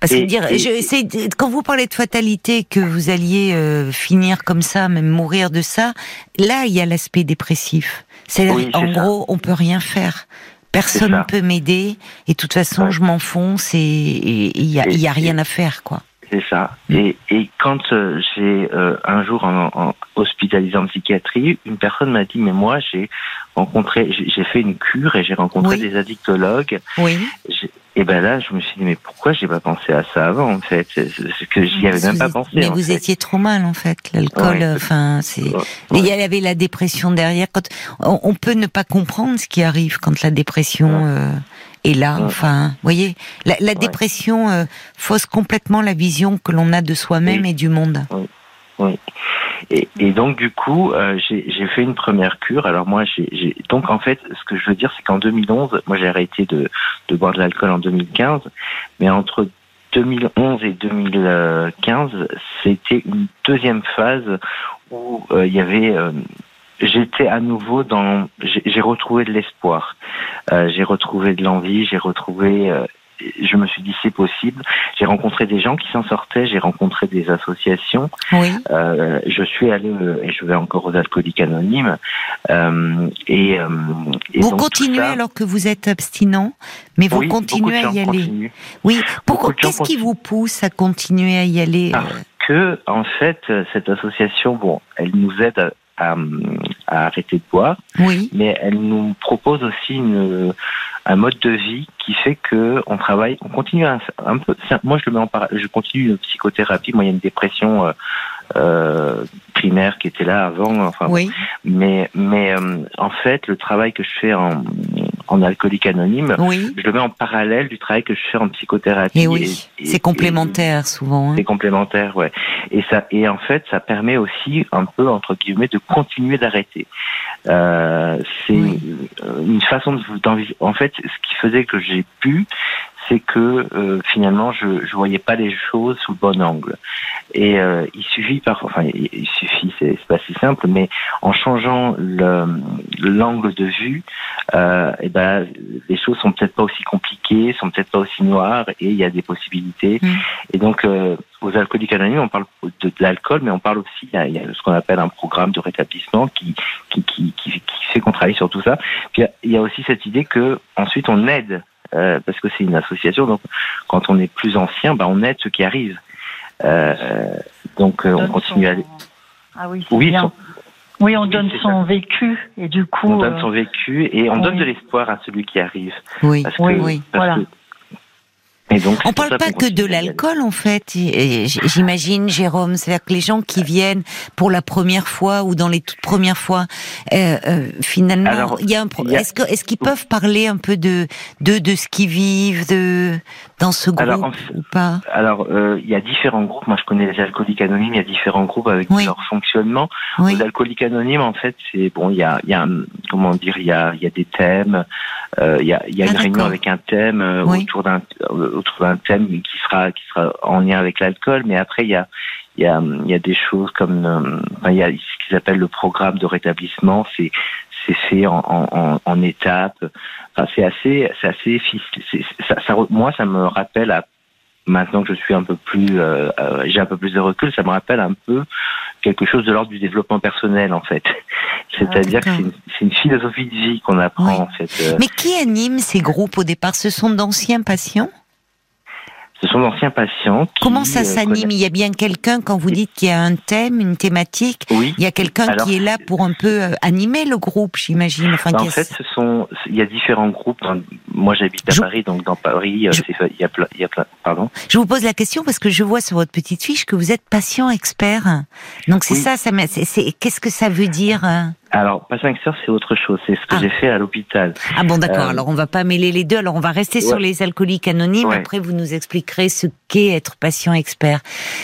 [SPEAKER 1] Parce que dire, je, quand vous parlez de fatalité, que vous alliez euh, finir comme ça, même mourir de ça, là il y a l'aspect dépressif. C'est en gros, on peut rien faire. Personne ne peut m'aider et de toute façon je m'enfonce et il y a, y a rien à faire quoi.
[SPEAKER 4] C'est ça. Et, et quand euh, j'ai euh, un jour en, en, hospitalisé en psychiatrie, une personne m'a dit mais moi j'ai rencontré, j'ai fait une cure et j'ai rencontré des addictologues.
[SPEAKER 1] Oui.
[SPEAKER 4] Et ben là, je me suis dit mais pourquoi j'ai pas pensé à ça avant en fait? C'est que j'y avais même pas pensé.
[SPEAKER 1] Mais vous étiez trop mal en fait. L'alcool, enfin c'est. Il y avait la dépression derrière. Quand on, peut ne pas comprendre ce qui arrive quand la dépression. Euh, et là, enfin, vous voyez, la, dépression euh, fausse complètement la vision que l'on a de soi-même et du monde.
[SPEAKER 4] Oui. Et, et, donc du coup, euh, j'ai fait une première cure. Alors moi, j'ai donc en fait, ce que je veux dire, c'est qu'en 2011, moi j'ai arrêté de, de boire de l'alcool en 2015, mais entre 2011 et 2015, c'était une deuxième phase où euh, il y avait j'étais à nouveau dans, j'ai retrouvé de l'espoir, euh, j'ai retrouvé de l'envie, j'ai retrouvé, euh, je me suis dit c'est possible. J'ai rencontré des gens qui s'en sortaient, j'ai rencontré des associations.
[SPEAKER 1] Oui.
[SPEAKER 4] Euh, je suis allé et je vais encore aux alcooliques anonymes. Euh, et, et,
[SPEAKER 1] vous continuez alors que vous êtes abstinent, mais vous continuez à y aller. Oui. Pourquoi Qu'est-ce qui vous pousse à continuer à y aller
[SPEAKER 4] Parce que en fait, cette association, bon, elle nous aide à à, arrêter de boire.
[SPEAKER 1] Oui.
[SPEAKER 4] Mais elle nous propose aussi une, un mode de vie qui fait que on travaille, on continue un, un peu. Moi, je le mets en je continue une psychothérapie. Moi, il y a une dépression euh, euh, primaire qui était là avant. Enfin,
[SPEAKER 1] oui.
[SPEAKER 4] mais mais euh, en fait, le travail que je fais en en alcoolique anonyme,
[SPEAKER 1] oui.
[SPEAKER 4] je le mets en parallèle du travail que je fais en psychothérapie.
[SPEAKER 1] Et oui, c'est complémentaire souvent. Hein.
[SPEAKER 4] C'est complémentaire, ouais. Et ça, et en fait, ça permet aussi un peu entre guillemets de continuer d'arrêter. Euh, c'est une façon de, en fait, ce qui faisait que j'ai pu, c'est que euh, finalement je je voyais pas les choses sous le bon angle. Et euh, il suffit parfois, enfin il, suffit, c'est pas si simple, mais en changeant l'angle de vue, euh, et ben les choses sont peut-être pas aussi compliquées, sont peut-être pas aussi noires, et il y a des possibilités. Mm. Et donc euh, aux alcooliques anonymes, on parle de, l'alcool, mais on parle aussi, il y a, ce qu'on appelle un programme de rétablissement qui qui qui qui, qui fait qu'on travaille sur tout ça. Puis il y a aussi cette idée que ensuite on aide euh, parce que c'est une association. Donc, quand on est plus ancien, bah, on aide ceux qui arrivent. Euh, donc on,
[SPEAKER 2] donne
[SPEAKER 4] continue à.
[SPEAKER 2] Ah oui,
[SPEAKER 4] Oui,
[SPEAKER 2] bien.
[SPEAKER 4] son-
[SPEAKER 2] Oui, on donne son vécu et du coup.
[SPEAKER 4] on donne
[SPEAKER 2] euh,
[SPEAKER 4] son vécu et on donne de l'espoir à celui qui arrive.
[SPEAKER 1] Oui,
[SPEAKER 4] Parce que,
[SPEAKER 2] Oui,
[SPEAKER 1] oui.
[SPEAKER 4] parce
[SPEAKER 2] voilà.
[SPEAKER 4] que- Et donc,
[SPEAKER 1] On parle pas que de l'alcool en fait. J'imagine, Jérôme, c'est-à-dire que les gens qui viennent pour la première fois ou dans les toutes premières fois, euh, euh, finalement,
[SPEAKER 4] Alors,
[SPEAKER 1] il y a un. pro-
[SPEAKER 4] il y a-
[SPEAKER 1] Est-ce qu'ils peuvent parler un peu de de de ce qu'ils vivent de dans ce groupe
[SPEAKER 4] Alors, en fait-
[SPEAKER 1] ou pas?
[SPEAKER 4] Alors, euh, il y a différents groupes. Moi, je connais les alcooliques anonymes. Il y a différents groupes avec
[SPEAKER 1] Oui.
[SPEAKER 4] leur fonctionnement.
[SPEAKER 1] Oui,
[SPEAKER 4] Les alcooliques anonymes, en fait, c'est bon. Il y a, il y a, un- comment dire, il y a, il y a des thèmes. euh, il y a, il y a
[SPEAKER 1] Ah,
[SPEAKER 4] une réunion avec un thème euh,
[SPEAKER 1] Oui.
[SPEAKER 4] autour d'un autour d'un thème qui sera qui sera en lien avec l'alcool. Mais après, il y a il y a, il y a des choses comme euh, enfin, il y a ce qu'ils appellent le programme de rétablissement. C'est c'est fait en, en, étapes. Enfin, c'est assez c'est assez ça, ça, moi, ça me rappelle à maintenant que je suis un peu plus, euh, euh, j'ai un peu plus de recul, ça me rappelle un peu quelque chose de l'ordre du développement personnel en fait. C'est-à-dire que c'est une, philosophie de vie qu'on apprend
[SPEAKER 1] Oui.
[SPEAKER 4] en fait.
[SPEAKER 1] Mais qui anime ces groupes? Au départ Ce sont d'anciens patients?
[SPEAKER 4] Ce sont d'anciens patients. Qui,
[SPEAKER 1] Comment ça
[SPEAKER 4] euh,
[SPEAKER 1] s'anime Il y a bien quelqu'un quand vous dites qu'il y a un thème, une thématique.
[SPEAKER 4] Oui.
[SPEAKER 1] Il y a quelqu'un qui est là pour un peu euh, animer le groupe, j'imagine. Enfin,
[SPEAKER 4] Bah, en fait, ce sont, il y a différents groupes. Dans- moi, j'habite à
[SPEAKER 1] Je-
[SPEAKER 4] Paris, donc dans Paris, euh,
[SPEAKER 1] Je-
[SPEAKER 4] il y a plein, il y a plein, pardon.
[SPEAKER 1] Je vous pose la question parce que je vois sur votre petite fiche que vous êtes patient expert. Donc c'est
[SPEAKER 4] Oui.
[SPEAKER 1] ça, ça m'a- c'est- c'est- qu'est-ce que ça veut dire hein?
[SPEAKER 4] Alors, patient expert, c'est autre chose. C'est ce que
[SPEAKER 1] Ah.
[SPEAKER 4] j'ai fait à l'hôpital.
[SPEAKER 1] Ah bon, d'accord.
[SPEAKER 4] Euh,
[SPEAKER 1] Alors on va pas mêler les deux. Alors on va rester sur les alcooliques anonymes.
[SPEAKER 4] Ouais.
[SPEAKER 1] Après, vous nous expliquerez ce qu'est être patient expert.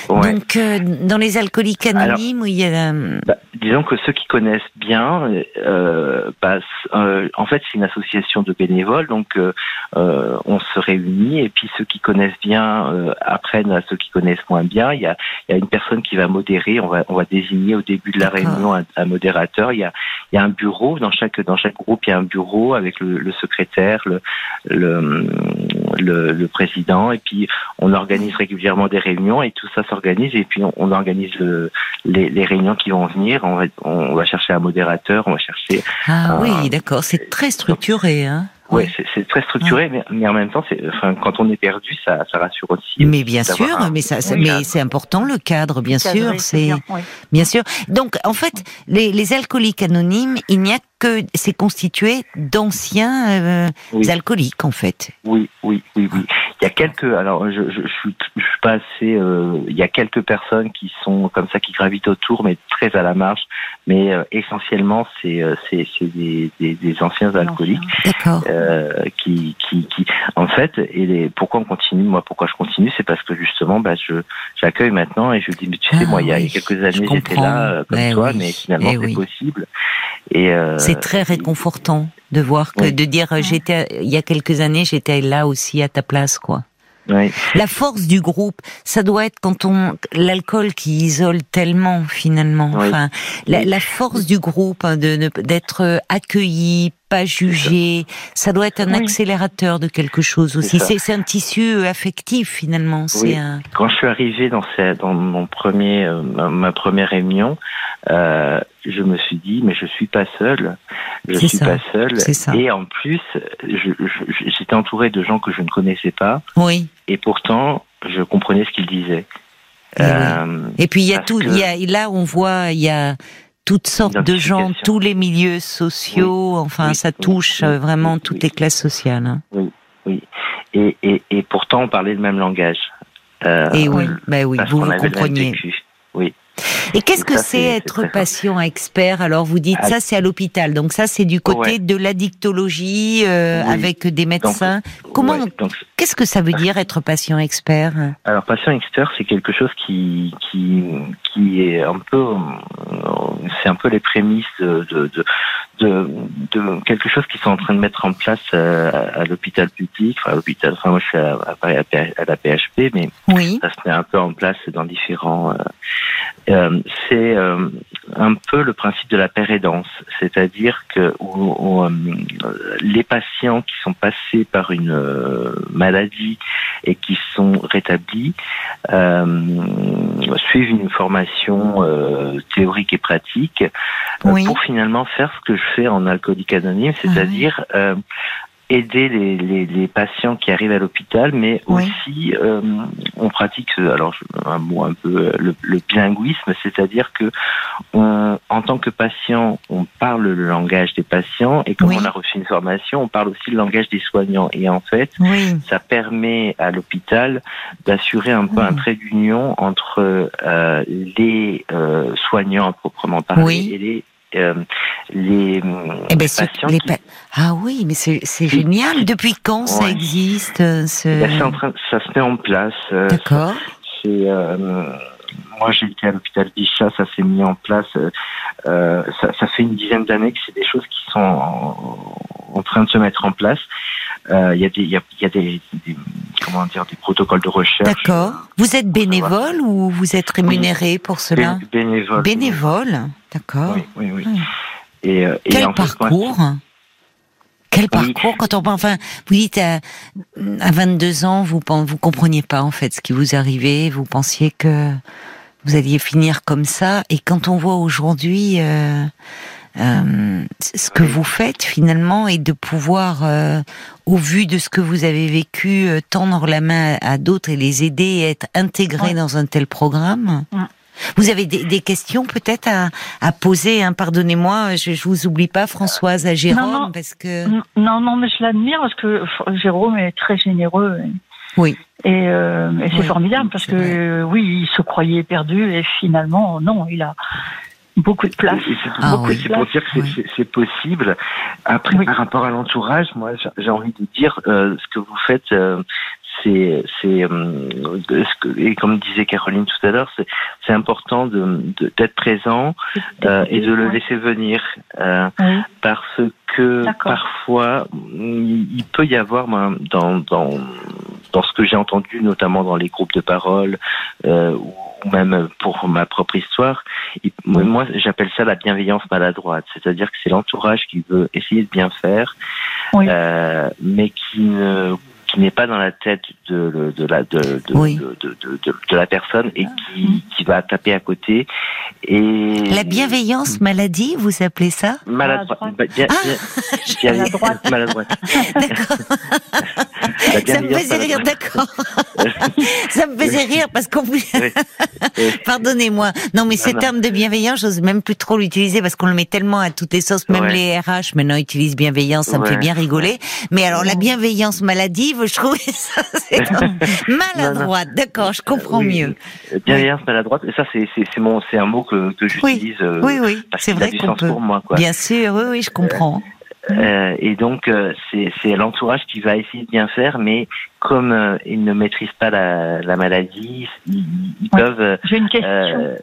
[SPEAKER 4] Ouais.
[SPEAKER 1] Donc euh, dans les alcooliques anonymes, où il y a euh,
[SPEAKER 4] Bah, disons que ceux qui connaissent bien, euh, bah, en fait, c'est une association de bénévoles, donc on se réunit et puis ceux qui connaissent bien apprennent à ceux qui connaissent moins bien. Il y a, il y a une personne qui va modérer. On va, on va désigner au début de la réunion un, un modérateur. Il y a, il y a un bureau dans chaque dans chaque groupe. Il y a un bureau avec le, le secrétaire, le, le le le président, et puis on organise régulièrement des réunions et tout ça s'organise et puis on, on organise le, les, les réunions qui vont venir. On va, on va chercher un modérateur, on va chercher.
[SPEAKER 1] ah
[SPEAKER 4] Ah.
[SPEAKER 1] oui, d'accord. C'est très structuré, hein.
[SPEAKER 4] Ouais,
[SPEAKER 1] Oui.
[SPEAKER 4] c'est- c'est très structuré, mais, mais en même temps, c'est, enfin, quand on est perdu, ça, ça rassure aussi.
[SPEAKER 1] Mais bien sûr,
[SPEAKER 4] un-
[SPEAKER 1] mais ça,
[SPEAKER 4] Oui,
[SPEAKER 1] mais c'est important le cadre, bien sûr. C'est
[SPEAKER 2] bien, oui.
[SPEAKER 1] Bien sûr. Donc, en fait, les, les alcooliques anonymes, il n'y a que c'est constitué d'anciens euh,
[SPEAKER 4] Oui.
[SPEAKER 1] alcooliques, en fait.
[SPEAKER 4] Oui, oui, oui, oui. Il y a quelques, alors je, je, je suis, je suis pas assez. euh, il y a quelques personnes qui sont comme ça, qui gravitent autour, mais très à la marge. Mais euh, essentiellement, c'est, c'est, c'est des, des, des anciens alcooliques.
[SPEAKER 1] D'accord.
[SPEAKER 4] qui, qui, qui, en fait, et les, pourquoi on continue, moi, pourquoi je continue, c'est parce que justement, bah, je, j'accueille maintenant et je dis, mais tu sais,
[SPEAKER 1] Ah,
[SPEAKER 4] moi, il y a quelques années, j'étais là comme
[SPEAKER 1] Eh
[SPEAKER 4] toi,
[SPEAKER 1] oui,
[SPEAKER 4] mais finalement,
[SPEAKER 1] eh
[SPEAKER 4] c'est possible. Et
[SPEAKER 1] C'est très réconfortant de voir que
[SPEAKER 4] oui.
[SPEAKER 1] de dire euh, j'étais il y a quelques années j'étais là aussi à ta place quoi. La force du groupe, ça doit être quand on l'alcool qui isole tellement finalement.
[SPEAKER 4] Oui.
[SPEAKER 1] Enfin, la, la force du groupe hein, d'être euh, accueilli, pas jugé, ça doit être un
[SPEAKER 2] Oui.
[SPEAKER 1] accélérateur de quelque chose aussi. C'est un tissu euh, affectif finalement. C'est
[SPEAKER 4] Oui.
[SPEAKER 1] un
[SPEAKER 4] quand je suis arrivé dans, mon premier, euh, ma, première réunion, euh, je me suis dit, mais je suis pas seul. Je suis
[SPEAKER 1] ça.
[SPEAKER 4] pas seul. Et en plus, j'étais entouré de gens que je ne connaissais pas,
[SPEAKER 1] oui.
[SPEAKER 4] et pourtant, je comprenais ce qu'ils disaient.
[SPEAKER 1] Eh oui. Et puis il y a tout,
[SPEAKER 4] que-
[SPEAKER 1] il y a là on voit il y a toutes sortes de gens, tous les milieux sociaux. Enfin,
[SPEAKER 4] Oui,
[SPEAKER 1] ça
[SPEAKER 4] oui,
[SPEAKER 1] touche
[SPEAKER 4] oui,
[SPEAKER 1] euh, vraiment
[SPEAKER 4] oui,
[SPEAKER 1] toutes
[SPEAKER 4] oui.
[SPEAKER 1] les classes sociales. hein.
[SPEAKER 4] oui. Et, et, et pourtant, on parlait le même langage. Euh,
[SPEAKER 1] Et oui,
[SPEAKER 2] oui.
[SPEAKER 1] bah oui, vous vous compreniez.
[SPEAKER 4] Oui.
[SPEAKER 1] Et qu'est-ce que c'est être patient expert Alors vous dites
[SPEAKER 4] Ah.
[SPEAKER 1] ça c'est à l'hôpital, donc ça c'est du côté
[SPEAKER 4] Ouais.
[SPEAKER 1] de l'addictologie euh,
[SPEAKER 4] Oui.
[SPEAKER 1] avec des médecins. Comment
[SPEAKER 4] Ouais, donc,
[SPEAKER 1] Qu'est-ce que ça veut dire être patient expert?
[SPEAKER 4] Alors, patient expert, c'est quelque chose qui, qui, qui est un peu, c'est un peu les prémices de, de, de, de, de quelque chose qu'ils sont en train de mettre en place euh, à, à l'hôpital public, enfin, à l'hôpital, enfin, moi, je suis à, la PHP, mais
[SPEAKER 1] Oui,
[SPEAKER 4] ça se met un peu en place dans différents. euh, euh, c'est euh, un peu le principe de la pérédance, c'est-à-dire que euh, les patients qui sont passés par une euh, maladie et qui sont rétablis euh, suivent une formation euh, théorique et pratique
[SPEAKER 1] Oui.
[SPEAKER 4] pour finalement faire ce que je fais en alcoolique anonyme, c'est-à-dire euh, aider les, les, les, patients qui arrivent à l'hôpital, mais
[SPEAKER 1] Oui.
[SPEAKER 4] aussi euh, on pratique euh, alors un mot un peu euh, le, le bilinguisme, c'est-à-dire que on, en tant que patient, on parle le langage des patients et comme
[SPEAKER 1] Oui.
[SPEAKER 4] on a reçu une formation, on parle aussi le langage des soignants. Et en fait,
[SPEAKER 1] Oui.
[SPEAKER 4] ça permet à l'hôpital d'assurer un peu un
[SPEAKER 1] Mhm.
[SPEAKER 4] trait d'union entre euh, les euh, soignants à proprement parler et les euh, les,
[SPEAKER 1] Eh ben,
[SPEAKER 4] patients
[SPEAKER 1] les
[SPEAKER 4] qui
[SPEAKER 1] Ah oui, mais c'est c'est
[SPEAKER 4] qui-
[SPEAKER 1] génial. Depuis quand ça
[SPEAKER 4] Ouais.
[SPEAKER 1] existe euh, ce...
[SPEAKER 4] Ben, c'est en train, ça se met en place. euh,
[SPEAKER 1] D'accord.
[SPEAKER 4] c'est, euh, moi, j'ai été à l'hôpital Bichat, ça s'est mis en place. euh, euh, ça, ça fait une dizaine d'années que c'est des choses qui sont en, en train de se mettre en place. Euh, Il y a des, il y a, y a des, des- comment dire, des protocoles de recherche.
[SPEAKER 1] D'accord. Vous êtes bénévole ou vous êtes rémunéré pour cela
[SPEAKER 4] Bé- bénévole.
[SPEAKER 1] Bénévole. D'accord.
[SPEAKER 4] Oui, oui, oui.
[SPEAKER 1] Oui.
[SPEAKER 4] Et, euh, et
[SPEAKER 1] Quel
[SPEAKER 4] en fait,
[SPEAKER 1] parcours Quel
[SPEAKER 4] Oui.
[SPEAKER 1] parcours quand on enfin vous dites à, à 22 ans vous vous compreniez pas en fait ce qui vous arrivait vous pensiez que vous alliez finir comme ça et quand on voit aujourd'hui euh, euh, ce que vous faites finalement et de pouvoir euh, au vu de ce que vous avez vécu euh, tendre la main à, à d'autres et les aider et être intégrés
[SPEAKER 2] Ouais.
[SPEAKER 1] dans un tel programme
[SPEAKER 2] Ouais.
[SPEAKER 1] Vous avez des, des questions peut-être à, à poser, hein, pardonnez-moi, je, je vous oublie pas Françoise à Jérôme
[SPEAKER 2] Non, non.
[SPEAKER 1] parce que
[SPEAKER 2] Non, non, mais je l'admire parce que Jérôme est très généreux.
[SPEAKER 1] Oui,
[SPEAKER 2] Et, euh, et c'est
[SPEAKER 1] Oui,
[SPEAKER 2] formidable parce que
[SPEAKER 1] vrai.
[SPEAKER 2] oui, il se croyait perdu et finalement non, il a beaucoup de place.
[SPEAKER 4] Et
[SPEAKER 1] Ah
[SPEAKER 4] beaucoup-
[SPEAKER 1] oui.
[SPEAKER 4] c'est pour dire que c'est-
[SPEAKER 1] Oui.
[SPEAKER 4] possible. Après,
[SPEAKER 2] Oui.
[SPEAKER 4] par rapport à l'entourage, moi, j'ai- envie de dire euh, ce que vous faites. euh, c'est, c'est, euh, de- ce que- et comme disait Caroline tout à l'heure, c'est, c'est important de, de- d'être présent euh, et de le laisser venir, euh,
[SPEAKER 2] Oui.
[SPEAKER 4] parce que parfois il, peut y avoir moi, dans, dans dans ce que j'ai entendu, notamment dans les groupes de parole euh, ou même pour ma propre histoire, moi j'appelle ça la bienveillance maladroite, c'est-à-dire que c'est l'entourage qui veut essayer de bien faire,
[SPEAKER 2] Oui.
[SPEAKER 4] euh, mais qui ne qui n'est pas dans la tête de, de la de, de,
[SPEAKER 1] Oui.
[SPEAKER 4] de, de, de- de- de la personne et qui, qui va taper à côté et
[SPEAKER 1] la bienveillance maladie, vous appelez ça?
[SPEAKER 4] Maladroite
[SPEAKER 2] Maladroite.
[SPEAKER 4] Bah, bien-
[SPEAKER 1] Ah.
[SPEAKER 4] bien- bien-
[SPEAKER 2] Maladroite.
[SPEAKER 1] Ça me faisait rire, d'accord. ça me faisait rire parce qu'on
[SPEAKER 4] Oui. Oui.
[SPEAKER 1] Pardonnez-moi. Non, mais ce terme de bienveillance, j'ose même plus trop l'utiliser parce qu'on le met tellement à toutes les sauces. Même
[SPEAKER 4] Ouais.
[SPEAKER 1] les RH maintenant utilisent bienveillance, ça me fait bien rigoler. Mais alors la bienveillance maladive, je trouvais ça c'est maladroite. D'accord, je comprends
[SPEAKER 4] Oui,
[SPEAKER 1] mieux.
[SPEAKER 4] Bienveillance maladroite. Et ça, c'est c'est c'est mon c'est un mot que que j'utilise. euh,
[SPEAKER 1] Oui, oui,
[SPEAKER 4] parce
[SPEAKER 1] c'est vrai qu'on peut.
[SPEAKER 4] pour moi, quoi.
[SPEAKER 1] Bien sûr, oui, oui, je comprends.
[SPEAKER 4] Euh, et donc euh, c'est l'entourage qui va essayer de bien faire, mais comme euh, ils ne maîtrisent pas la, la maladie, ils, peuvent.
[SPEAKER 2] J'ai une question.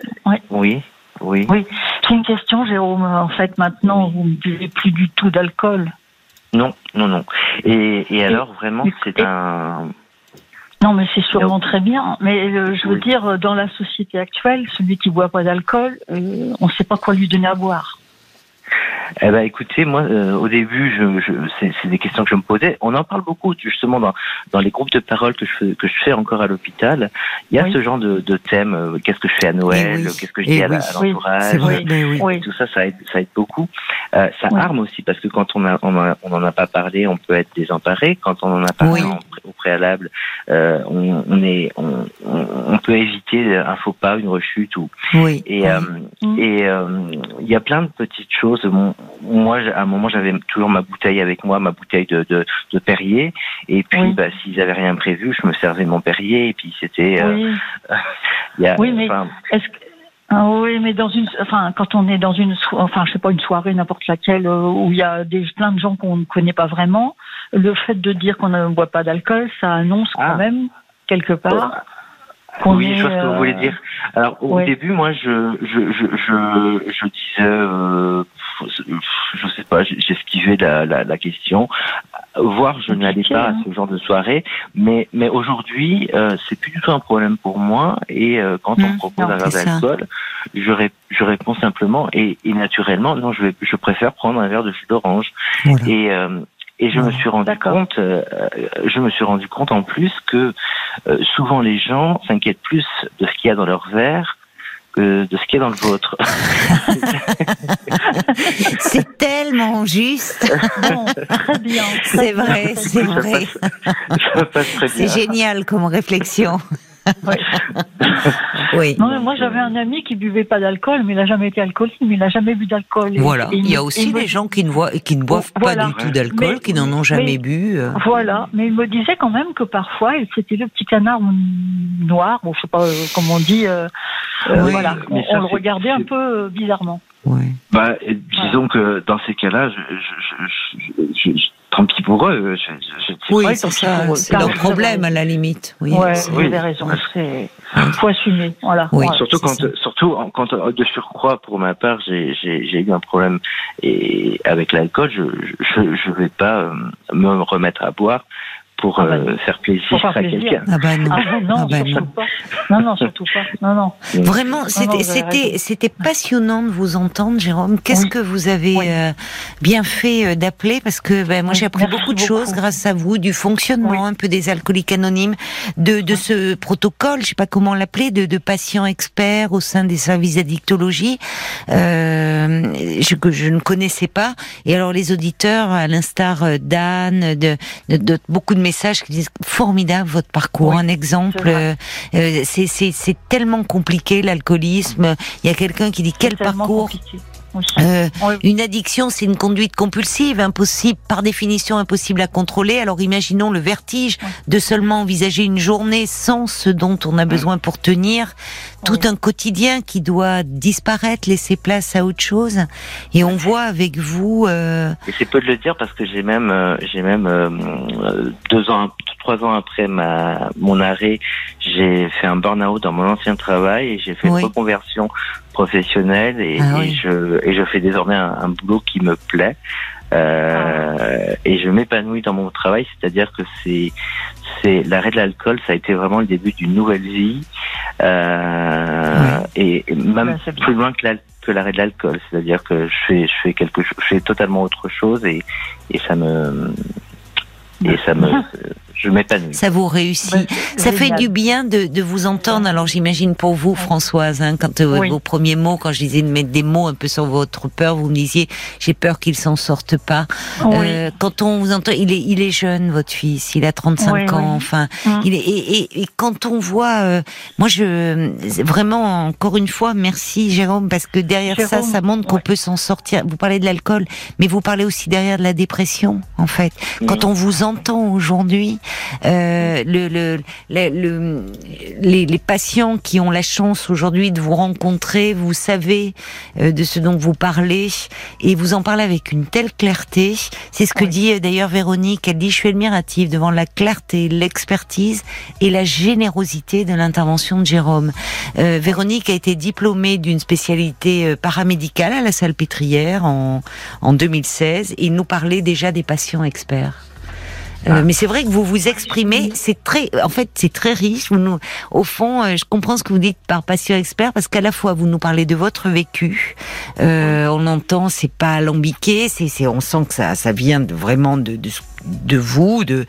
[SPEAKER 4] Oui, oui.
[SPEAKER 2] Oui, j'ai une question, Jérôme. En fait, maintenant, vous ne buvez plus du tout d'alcool.
[SPEAKER 4] Non, non, non. Et, et alors vraiment, c'est un.
[SPEAKER 2] Non, mais c'est sûrement très bien. Mais euh, je veux
[SPEAKER 4] Oui.
[SPEAKER 2] dire, dans la société actuelle, celui qui boit pas d'alcool, euh, on ne sait pas quoi lui donner à boire.
[SPEAKER 4] Eh ben, écoutez, moi, euh, au début, je, je, c'est, des questions que je me posais. On en parle beaucoup, justement, dans, dans les groupes de parole que je, fais- que je fais encore à l'hôpital. Il y a
[SPEAKER 2] Oui.
[SPEAKER 4] ce genre de, de thème. euh, qu'est-ce que je fais à Noël
[SPEAKER 1] Eh oui.
[SPEAKER 4] Qu'est-ce que je
[SPEAKER 1] Eh
[SPEAKER 4] dis à, la-
[SPEAKER 1] oui.
[SPEAKER 4] à
[SPEAKER 2] Oui.
[SPEAKER 4] l'entourage. Tout ça, ça aide, ça aide beaucoup. Euh, ça arme aussi parce que quand on a, on a- on en a pas parlé, on peut être désemparé. Quand on en a parlé en au préalable, euh, on, on est, on, peut éviter un faux pas, une rechute ou et et il y a plein de petites choses. Moi, à un moment, j'avais toujours ma bouteille avec moi, ma bouteille de, de, de Perrier. Et puis,
[SPEAKER 2] Oui.
[SPEAKER 4] bah, s'ils avaient rien prévu, je me servais mon Perrier. Et puis, c'était. euh,
[SPEAKER 2] Oui.
[SPEAKER 4] il y a-
[SPEAKER 2] Oui, mais-
[SPEAKER 4] enfin,
[SPEAKER 2] Est-ce que Ah oui, mais dans une, enfin, quand on est dans une, enfin, je sais pas, une soirée, n'importe laquelle, euh, où il y a des, plein de gens qu'on ne connaît pas vraiment, le fait de dire qu'on ne boit pas d'alcool, ça annonce
[SPEAKER 4] Ah.
[SPEAKER 2] quand même quelque part qu'on
[SPEAKER 4] oui,
[SPEAKER 2] est,
[SPEAKER 4] je vois ce que
[SPEAKER 2] euh,
[SPEAKER 4] vous voulez dire. Alors, au
[SPEAKER 2] ouais.
[SPEAKER 4] début, moi, je, je, je, je, je disais, euh, je sais pas, j'esquivais la, la, la question. Voire, je n'allais pas à
[SPEAKER 2] hein.
[SPEAKER 4] ce genre de soirée. Mais, mais aujourd'hui, euh, c'est plus du tout un problème pour moi. Et euh, quand on
[SPEAKER 1] Mmh,
[SPEAKER 4] me propose
[SPEAKER 1] non,
[SPEAKER 4] un verre d'alcool, je, ré- je réponds simplement et, et naturellement, non, je, vais, je préfère prendre un verre de jus d'orange.
[SPEAKER 1] Voilà.
[SPEAKER 4] Et, euh, et je me
[SPEAKER 1] Ouais.
[SPEAKER 4] suis rendu compte, euh, je me suis rendu compte en plus que euh, souvent les gens s'inquiètent plus de ce qu'il y a dans leur verre que de ce qu'il y a dans le vôtre.
[SPEAKER 1] C'est tellement juste.
[SPEAKER 2] Bon, très bien.
[SPEAKER 1] C'est vrai, c'est vrai.
[SPEAKER 4] Ça passe très bien.
[SPEAKER 1] C'est génial comme réflexion. Oui.
[SPEAKER 2] Non, mais moi j'avais un ami qui buvait pas d'alcool, mais il a jamais été alcoolique, mais il a jamais bu d'alcool.
[SPEAKER 1] Voilà.
[SPEAKER 2] et
[SPEAKER 1] Il y a aussi
[SPEAKER 2] me-
[SPEAKER 1] des gens qui ne, voient, qui ne boivent
[SPEAKER 2] Voilà.
[SPEAKER 1] pas du tout d'alcool,
[SPEAKER 2] Mais-
[SPEAKER 1] qui n'en ont jamais
[SPEAKER 2] mais-
[SPEAKER 1] bu. euh.
[SPEAKER 2] Voilà, mais il me disait quand même que parfois c'était le petit canard noir, ou je sais pas euh, comment on dit. euh, euh,
[SPEAKER 1] Oui,
[SPEAKER 2] voilà, on,
[SPEAKER 4] mais ça,
[SPEAKER 2] on le regardait un peu euh, bizarrement.
[SPEAKER 1] Ouais.
[SPEAKER 4] Bah, disons que dans ces cas-là, je, je, je, je- je- tant pis pour eux. Je, je, je-
[SPEAKER 1] Oui, c'est ça. C'est leur problème à la limite. Oui.
[SPEAKER 2] ouais, vous avez raison. C'est faut assumer. Voilà.
[SPEAKER 1] Oui.
[SPEAKER 2] Voilà.
[SPEAKER 4] Surtout quand,
[SPEAKER 1] ça.
[SPEAKER 4] surtout quand euh, de surcroît, pour ma part, j'ai j'ai- j'ai eu un problème et avec l'alcool, je, je je vais pas euh, me remettre à boire pour
[SPEAKER 2] Ah bah
[SPEAKER 4] euh, faire plaisir
[SPEAKER 2] Pour faire
[SPEAKER 4] à quelqu'un.
[SPEAKER 1] Ah bah non.
[SPEAKER 2] Ah bah non,
[SPEAKER 1] Ah bah
[SPEAKER 2] surtout
[SPEAKER 1] non.
[SPEAKER 2] pas. Non, non, surtout pas. Non, non.
[SPEAKER 1] Vraiment, c'était c'était passionnant de vous entendre, Jérôme. Qu'est-ce
[SPEAKER 2] Oui.
[SPEAKER 1] que vous avez
[SPEAKER 2] Oui.
[SPEAKER 1] euh, bien fait euh, d'appeler? Parce que ben, moi j'ai appris
[SPEAKER 2] merci
[SPEAKER 1] beaucoup de
[SPEAKER 2] beaucoup.
[SPEAKER 1] choses grâce à vous, du fonctionnement
[SPEAKER 2] Oui.
[SPEAKER 1] un peu des alcooliques anonymes, de de ce protocole, je sais pas comment l'appeler, de, de patients experts au sein des services d'addictologie euh, je, que je ne connaissais pas. Et alors les auditeurs, à l'instar euh, d'Anne, de, de, de beaucoup de messages qui disent formidable votre parcours,
[SPEAKER 2] Oui,
[SPEAKER 1] un exemple. euh, euh, c'est tellement compliqué l'alcoolisme. Il y a quelqu'un qui dit quel parcours.
[SPEAKER 2] compliqué.
[SPEAKER 1] Euh, une addiction, c'est une conduite compulsive, impossible, par définition impossible à contrôler. Alors imaginons le vertige de seulement envisager une journée sans ce dont on a besoin pour tenir, tout un quotidien qui doit disparaître, laisser place à autre chose. Et on voit avec vous, euh,
[SPEAKER 4] Et c'est peu de le dire parce que j'ai même, euh, j'ai même euh, euh, deux ans, trois ans après ma mon arrêt, j'ai fait un burn-out dans mon ancien travail et j'ai fait
[SPEAKER 1] Oui.
[SPEAKER 4] une reconversion professionnelle et,
[SPEAKER 1] Ah
[SPEAKER 4] et
[SPEAKER 1] oui.
[SPEAKER 4] je et je fais désormais un, un boulot qui me plaît. Euh, et je m'épanouis dans mon travail, c'est-à-dire que c'est c'est l'arrêt de l'alcool, ça a été vraiment le début d'une nouvelle vie, euh, et, et même plus loin que l'al- que l'arrêt de l'alcool, c'est-à-dire que je fais je fais quelque chose, je fais totalement autre chose et et ça me et ça me je m'épanouis.
[SPEAKER 1] ça vous réussit.
[SPEAKER 2] Ouais,
[SPEAKER 1] Ça fait du bien de, de vous entendre. Alors j'imagine pour vous, Françoise, hein, quand euh,
[SPEAKER 2] Oui.
[SPEAKER 1] vos premiers mots, quand je disais de mettre des mots un peu sur votre peur, vous me disiez j'ai peur qu'il s'en sorte pas.
[SPEAKER 2] Oui.
[SPEAKER 1] Euh, quand on vous entend, il est, il est jeune, votre fils, il a 35
[SPEAKER 2] Oui,
[SPEAKER 1] ans,
[SPEAKER 2] oui.
[SPEAKER 1] enfin,
[SPEAKER 2] Mm.
[SPEAKER 1] il est, et, et, et quand on voit, euh, moi je, vraiment encore une fois, merci Jérôme, parce que derrière ça,
[SPEAKER 2] Jérôme,
[SPEAKER 1] ça montre qu'on
[SPEAKER 2] ouais.
[SPEAKER 1] peut s'en sortir. Vous parlez de l'alcool, mais vous parlez aussi derrière de la dépression, en fait. Quand on vous entend aujourd'hui, euh, le, le, le- le- les, les patients qui ont la chance aujourd'hui de vous rencontrer, vous savez euh, de ce dont vous parlez et vous en parlez avec une telle clarté. C'est ce que
[SPEAKER 2] Oui.
[SPEAKER 1] dit euh, d'ailleurs Véronique. Elle dit je suis admirative devant la clarté, l'expertise et la générosité de l'intervention de Jérôme. Euh, Véronique a été diplômée d'une spécialité euh, paramédicale à la Salpêtrière en, en 2016 et il nous parlait déjà des patients experts. Euh, mais c'est vrai que vous vous exprimez, c'est très, en fait, c'est très riche. Vous nous, au fond, euh, je comprends ce que vous dites par patient expert parce qu'à la fois vous nous parlez de votre vécu, euh, on entend, c'est pas alambiqué, c'est, c'est, on sent que ça, ça vient de, vraiment de, de, de vous, de,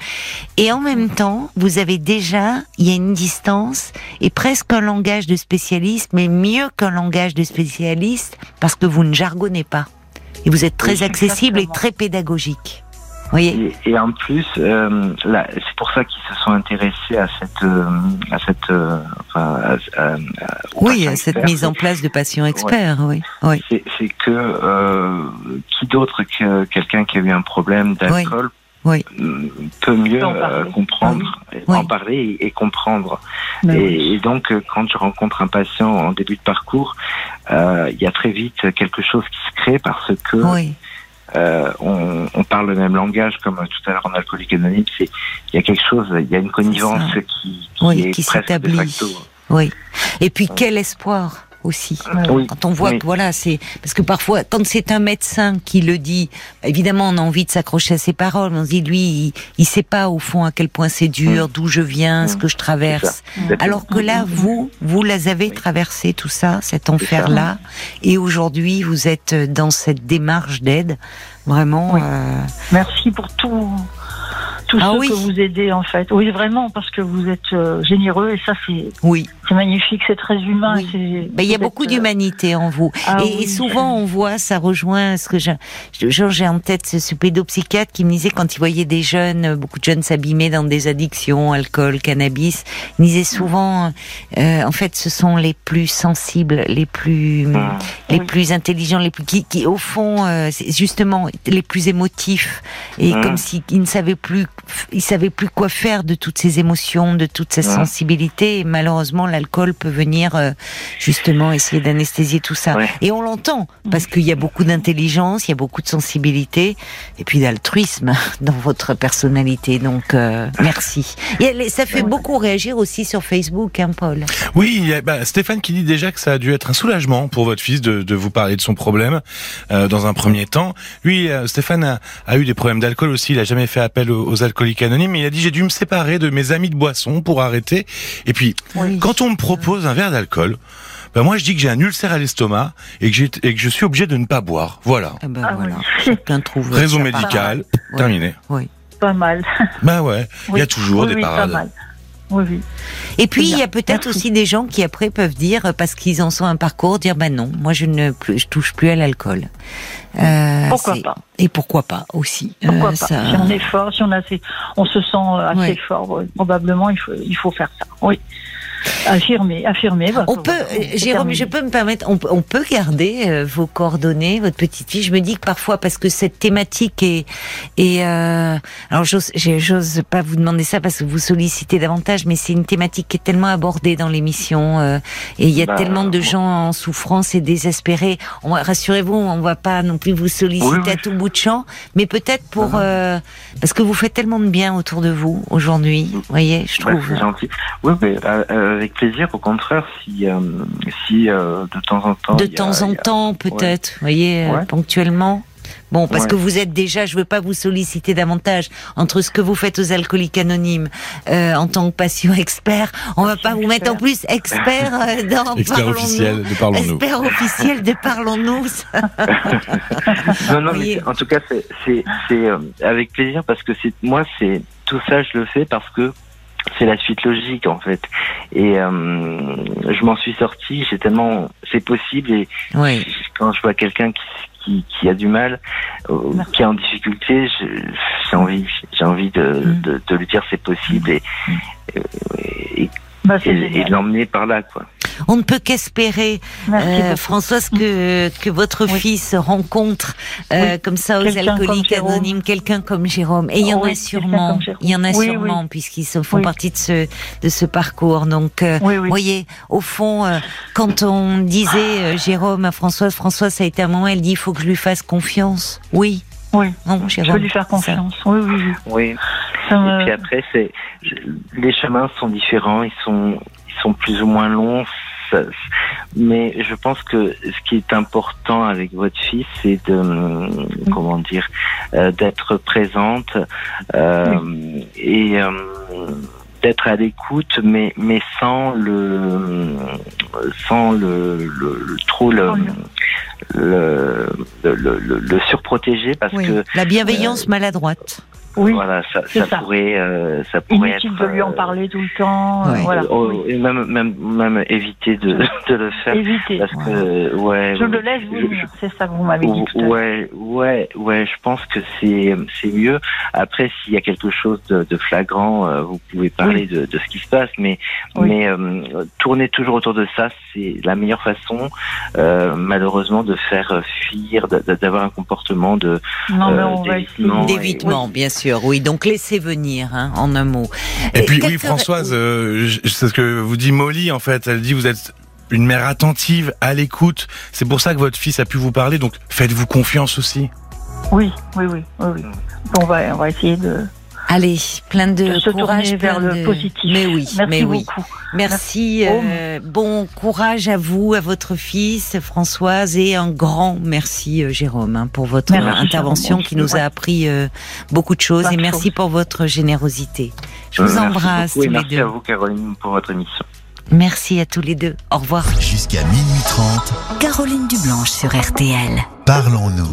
[SPEAKER 1] et en même temps, vous avez déjà, il y a une distance et presque un langage de spécialiste, mais mieux qu'un langage de spécialiste parce que vous ne jargonnez pas et vous êtes très
[SPEAKER 4] Oui,
[SPEAKER 1] accessible et très pédagogique. Voyez
[SPEAKER 4] Et, et en plus, euh, là, c'est pour ça qu'ils se sont intéressés à cette, euh, à cette, euh, enfin, à- à- à-
[SPEAKER 1] Oui,
[SPEAKER 4] patients
[SPEAKER 1] cette mise en place de patients experts, oui. oui.
[SPEAKER 4] C'est, c'est que euh, qui d'autre que quelqu'un qui a eu un problème d'alcool
[SPEAKER 1] Oui.
[SPEAKER 4] peut mieux
[SPEAKER 2] Peut en parler.
[SPEAKER 4] euh, comprendre,
[SPEAKER 1] Oui.
[SPEAKER 4] en parler et, et comprendre.
[SPEAKER 2] Mais
[SPEAKER 4] Et,
[SPEAKER 2] oui.
[SPEAKER 4] et donc, euh, quand je rencontre un patient en début de parcours, euh, il y a très vite quelque chose qui se crée parce que
[SPEAKER 1] Oui,
[SPEAKER 4] euh, on, on parle le même langage, comme tout à l'heure en alcoolique anonyme. C'est il y a quelque chose, il y a une connivence qui, qui
[SPEAKER 1] Oui,
[SPEAKER 4] est
[SPEAKER 1] qui
[SPEAKER 4] presque de
[SPEAKER 1] s'établit.
[SPEAKER 4] facto.
[SPEAKER 1] oui. Et puis quel espoir aussi.
[SPEAKER 4] Oui.
[SPEAKER 1] Quand on voit
[SPEAKER 4] Oui.
[SPEAKER 1] que voilà, c'est parce que parfois, quand c'est un médecin qui le dit, évidemment, on a envie de s'accrocher à ses paroles. On se dit, lui, il, il sait pas au fond à quel point c'est dur, d'où je viens, ce
[SPEAKER 4] Mm.
[SPEAKER 1] que je traverse. Alors que là, vous, vous les avez
[SPEAKER 4] Oui.
[SPEAKER 1] traversé tout ça, cet enfer-là, et aujourd'hui, vous êtes dans cette démarche d'aide, vraiment.
[SPEAKER 2] Oui.
[SPEAKER 1] euh,
[SPEAKER 2] Merci pour tout, tous
[SPEAKER 1] Ah
[SPEAKER 2] ceux
[SPEAKER 1] oui.
[SPEAKER 2] que vous aidez en fait. Oui, vraiment, parce que vous êtes euh, généreux et ça c'est
[SPEAKER 1] Oui.
[SPEAKER 2] c'est magnifique, c'est très humain.
[SPEAKER 1] Oui.
[SPEAKER 2] c'est-
[SPEAKER 1] Ben, il y a beaucoup
[SPEAKER 2] euh,
[SPEAKER 1] d'humanité en vous.
[SPEAKER 2] ah
[SPEAKER 1] et,
[SPEAKER 2] oui,
[SPEAKER 1] et souvent, on voit, ça rejoint ce que j'ai, genre, j'ai en tête ce, ce pédopsychiatre qui me disait quand il voyait des jeunes, euh, beaucoup de jeunes s'abîmer dans des addictions, alcool, cannabis, il disait souvent, euh, en fait, ce sont les plus sensibles, les plus,
[SPEAKER 4] Mmh.
[SPEAKER 1] les plus intelligents, les plus, qui, qui au fond, euh, justement, les plus émotifs. Et
[SPEAKER 4] Mmh.
[SPEAKER 1] comme s'ils ne savaient plus, ils savaient plus quoi faire de toutes ces émotions, de toute
[SPEAKER 4] Mmh.
[SPEAKER 1] sensibilité. Et malheureusement, l'alcool peut venir, euh, justement, essayer d'anesthésier tout ça.
[SPEAKER 4] Ouais.
[SPEAKER 1] Et on l'entend, parce qu'il y a beaucoup d'intelligence, il y a beaucoup de sensibilité, et puis d'altruisme dans votre personnalité. Donc, euh, merci. Et elle- ça fait beaucoup réagir aussi sur Facebook, hein, Paul?
[SPEAKER 5] Oui, il y a- bah, Stéphane qui dit déjà que ça a dû être un soulagement pour votre fils de, de vous parler de son problème euh, dans un premier temps. Lui, euh, Stéphane a, a eu des problèmes d'alcool aussi. Il a jamais fait appel aux, aux alcooliques anonymes. Mais il a dit j'ai dû me séparer de mes amis de boisson pour arrêter. Et puis
[SPEAKER 1] Oui.
[SPEAKER 5] quand on me propose un verre d'alcool, ben moi je dis que j'ai un ulcère à l'estomac et que, et que je suis obligé de ne pas boire. Voilà.
[SPEAKER 1] Ah ben
[SPEAKER 2] Ah
[SPEAKER 1] voilà,
[SPEAKER 2] oui.
[SPEAKER 1] trouve.
[SPEAKER 5] Raison médicale,
[SPEAKER 1] Ouais.
[SPEAKER 5] terminé.
[SPEAKER 2] pas mal.
[SPEAKER 5] Bah ouais, il y a
[SPEAKER 2] Oui.
[SPEAKER 5] toujours
[SPEAKER 2] oui,
[SPEAKER 5] des
[SPEAKER 2] oui,
[SPEAKER 5] parades.
[SPEAKER 2] Pas mal. Oui, oui.
[SPEAKER 1] Et puis il y a peut-être aussi des gens qui après peuvent dire euh, parce qu'ils en sont un parcours dire ben non moi je ne je touche plus à l'alcool. Euh,
[SPEAKER 2] Pourquoi pas
[SPEAKER 1] Et pourquoi pas aussi.
[SPEAKER 2] Pourquoi
[SPEAKER 1] Euh,
[SPEAKER 2] pas
[SPEAKER 1] ça-
[SPEAKER 2] Si on est fort, si on, a assez, on se sent assez
[SPEAKER 1] Ouais.
[SPEAKER 2] fort, ouais, probablement il faut, il faut faire ça. Oui. Affirmer, affirmer. bah,
[SPEAKER 1] On peut, euh, Jérôme, je peux me permettre, on, peut- on peut garder euh, vos coordonnées, votre petite fille. Je me dis que parfois, parce que cette thématique est, est euh, alors j'ose, pas vous demander ça parce que vous sollicitez davantage, mais c'est une thématique qui est tellement abordée dans l'émission euh, et il y a
[SPEAKER 4] Bah,
[SPEAKER 1] tellement de gens en souffrance et désespérés. On rassurez-vous, on va pas non plus vous solliciter
[SPEAKER 4] Oui, oui.
[SPEAKER 1] à tout bout de champ, mais peut-être pour euh, parce que vous faites tellement de bien autour de vous aujourd'hui, vous voyez, je trouve.
[SPEAKER 4] c'est gentil. Oui, mais avec plaisir. Au contraire, si euh, si euh, de temps en temps.
[SPEAKER 1] de
[SPEAKER 4] a-
[SPEAKER 1] temps en
[SPEAKER 4] a-
[SPEAKER 1] temps, peut-être, vous voyez, euh,
[SPEAKER 4] Ouais.
[SPEAKER 1] ponctuellement. Bon, parce
[SPEAKER 4] Ouais.
[SPEAKER 1] que vous êtes déjà, je veux pas vous solliciter davantage entre ce que vous faites aux alcooliques anonymes euh, en tant que patient expert. On va pas vous mettre en plus expert euh, dans
[SPEAKER 5] Expert
[SPEAKER 1] Parlons-nous.
[SPEAKER 5] officiel de Parlons-nous.
[SPEAKER 1] Expert officiel de Parlons-nous. ça.
[SPEAKER 4] Non, non, mais
[SPEAKER 1] voyez.
[SPEAKER 4] en tout cas, c'est euh, avec plaisir parce que moi, c'est tout ça, je le fais parce que c'est la suite logique en fait. Et euh, je m'en suis sorti. J'ai tellement, c'est possible. Et
[SPEAKER 1] Oui.
[SPEAKER 4] quand je vois quelqu'un qui, qui qui a du mal, euh, qui est en difficulté, j'ai envie, j'ai envie de,
[SPEAKER 1] Mm.
[SPEAKER 4] de, de lui dire c'est possible et et,
[SPEAKER 2] Bah, c'est
[SPEAKER 4] et, et de l'emmener par là quoi.
[SPEAKER 1] On ne peut qu'espérer, euh. Françoise, que, que votre
[SPEAKER 2] Oui.
[SPEAKER 1] fils rencontre euh, comme ça aux alcooliques
[SPEAKER 2] Jérôme.
[SPEAKER 1] anonymes quelqu'un comme Jérôme. Et il y en
[SPEAKER 2] Oui,
[SPEAKER 1] a sûrement, il y en a sûrement puisqu'ils se font
[SPEAKER 2] Oui.
[SPEAKER 1] partie de ce de ce parcours. Donc, euh, vous voyez, au fond, euh, quand on disait euh, Jérôme à Françoise, Françoise, ça a été un moment, elle dit, il faut que je lui fasse confiance. Oui,
[SPEAKER 2] Oui.
[SPEAKER 1] non,
[SPEAKER 2] Je peux lui faire
[SPEAKER 1] ça.
[SPEAKER 2] confiance. Oui, oui, oui.
[SPEAKER 4] Oui. Et puis après, c'est les chemins sont différents, ils sont ils sont plus ou moins longs. Ça- mais je pense que ce qui est important avec votre fils, c'est de hum, comment dire euh, d'être présente euh, et euh, d'être à l'écoute, mais mais sans le sans le, le- le- trop le
[SPEAKER 2] le-
[SPEAKER 4] le, le, le, le- le surprotéger parce
[SPEAKER 1] Oui.
[SPEAKER 4] que
[SPEAKER 1] La bienveillance maladroite.
[SPEAKER 2] Oui.
[SPEAKER 4] voilà, ça, ça,
[SPEAKER 2] ça.
[SPEAKER 4] pourrait, euh, ça pourrait
[SPEAKER 2] Inutile
[SPEAKER 4] être.
[SPEAKER 2] de lui en
[SPEAKER 4] euh,
[SPEAKER 2] parler tout le temps. euh. Voilà.
[SPEAKER 4] oh,
[SPEAKER 2] Oui.
[SPEAKER 4] et même, même, même éviter de, de le faire.
[SPEAKER 2] Éviter.
[SPEAKER 4] Parce que, ouais.
[SPEAKER 2] Je le laisse venir. C'est ça que vous m'avez dit tout à.
[SPEAKER 4] Ouais, ouais, ouais, je pense que c'est c'est mieux. Après, s'il y a quelque chose de, de flagrant, euh, vous pouvez parler de, de ce qui se passe, mais
[SPEAKER 2] Oui.
[SPEAKER 4] mais euh, tourner toujours autour de ça, c'est la meilleure façon, euh, malheureusement, de faire fuir, d'avoir un comportement de
[SPEAKER 2] Non, mais on va.
[SPEAKER 4] D'évitement,
[SPEAKER 1] bien sûr, oui. Donc laissez venir, hein, en un mot.
[SPEAKER 5] Et puis oui, Françoise, euh, c'est ce que vous dit Molly en fait. Elle dit vous êtes une mère attentive, à l'écoute. C'est pour ça que votre fils a pu vous parler. Donc faites-vous confiance aussi.
[SPEAKER 2] Oui, oui, oui, oui, oui. On va, on va essayer de,
[SPEAKER 1] Allez, plein de,
[SPEAKER 2] de se
[SPEAKER 1] courage,
[SPEAKER 2] vers
[SPEAKER 1] plein
[SPEAKER 2] le
[SPEAKER 1] de-
[SPEAKER 2] positif.
[SPEAKER 1] Mais oui,
[SPEAKER 2] Merci
[SPEAKER 1] mais oui.
[SPEAKER 2] beaucoup.
[SPEAKER 1] Merci. euh, bon courage à vous, à votre fils, Françoise, et un grand merci, euh, Jérôme, hein, pour votre
[SPEAKER 2] Merci,
[SPEAKER 1] intervention
[SPEAKER 2] Jérôme.
[SPEAKER 1] qui nous a appris euh, beaucoup de choses. Et
[SPEAKER 2] de
[SPEAKER 1] merci pour votre générosité. Je vous
[SPEAKER 4] Merci
[SPEAKER 1] embrasse
[SPEAKER 4] beaucoup et
[SPEAKER 1] tous les
[SPEAKER 4] merci
[SPEAKER 1] deux.
[SPEAKER 4] à vous, Caroline, pour votre émission.
[SPEAKER 1] Merci à tous les deux. Au revoir.
[SPEAKER 3] Jusqu'à minuit 30,
[SPEAKER 6] Caroline Dublanche sur RTL.
[SPEAKER 3] parlons-nous.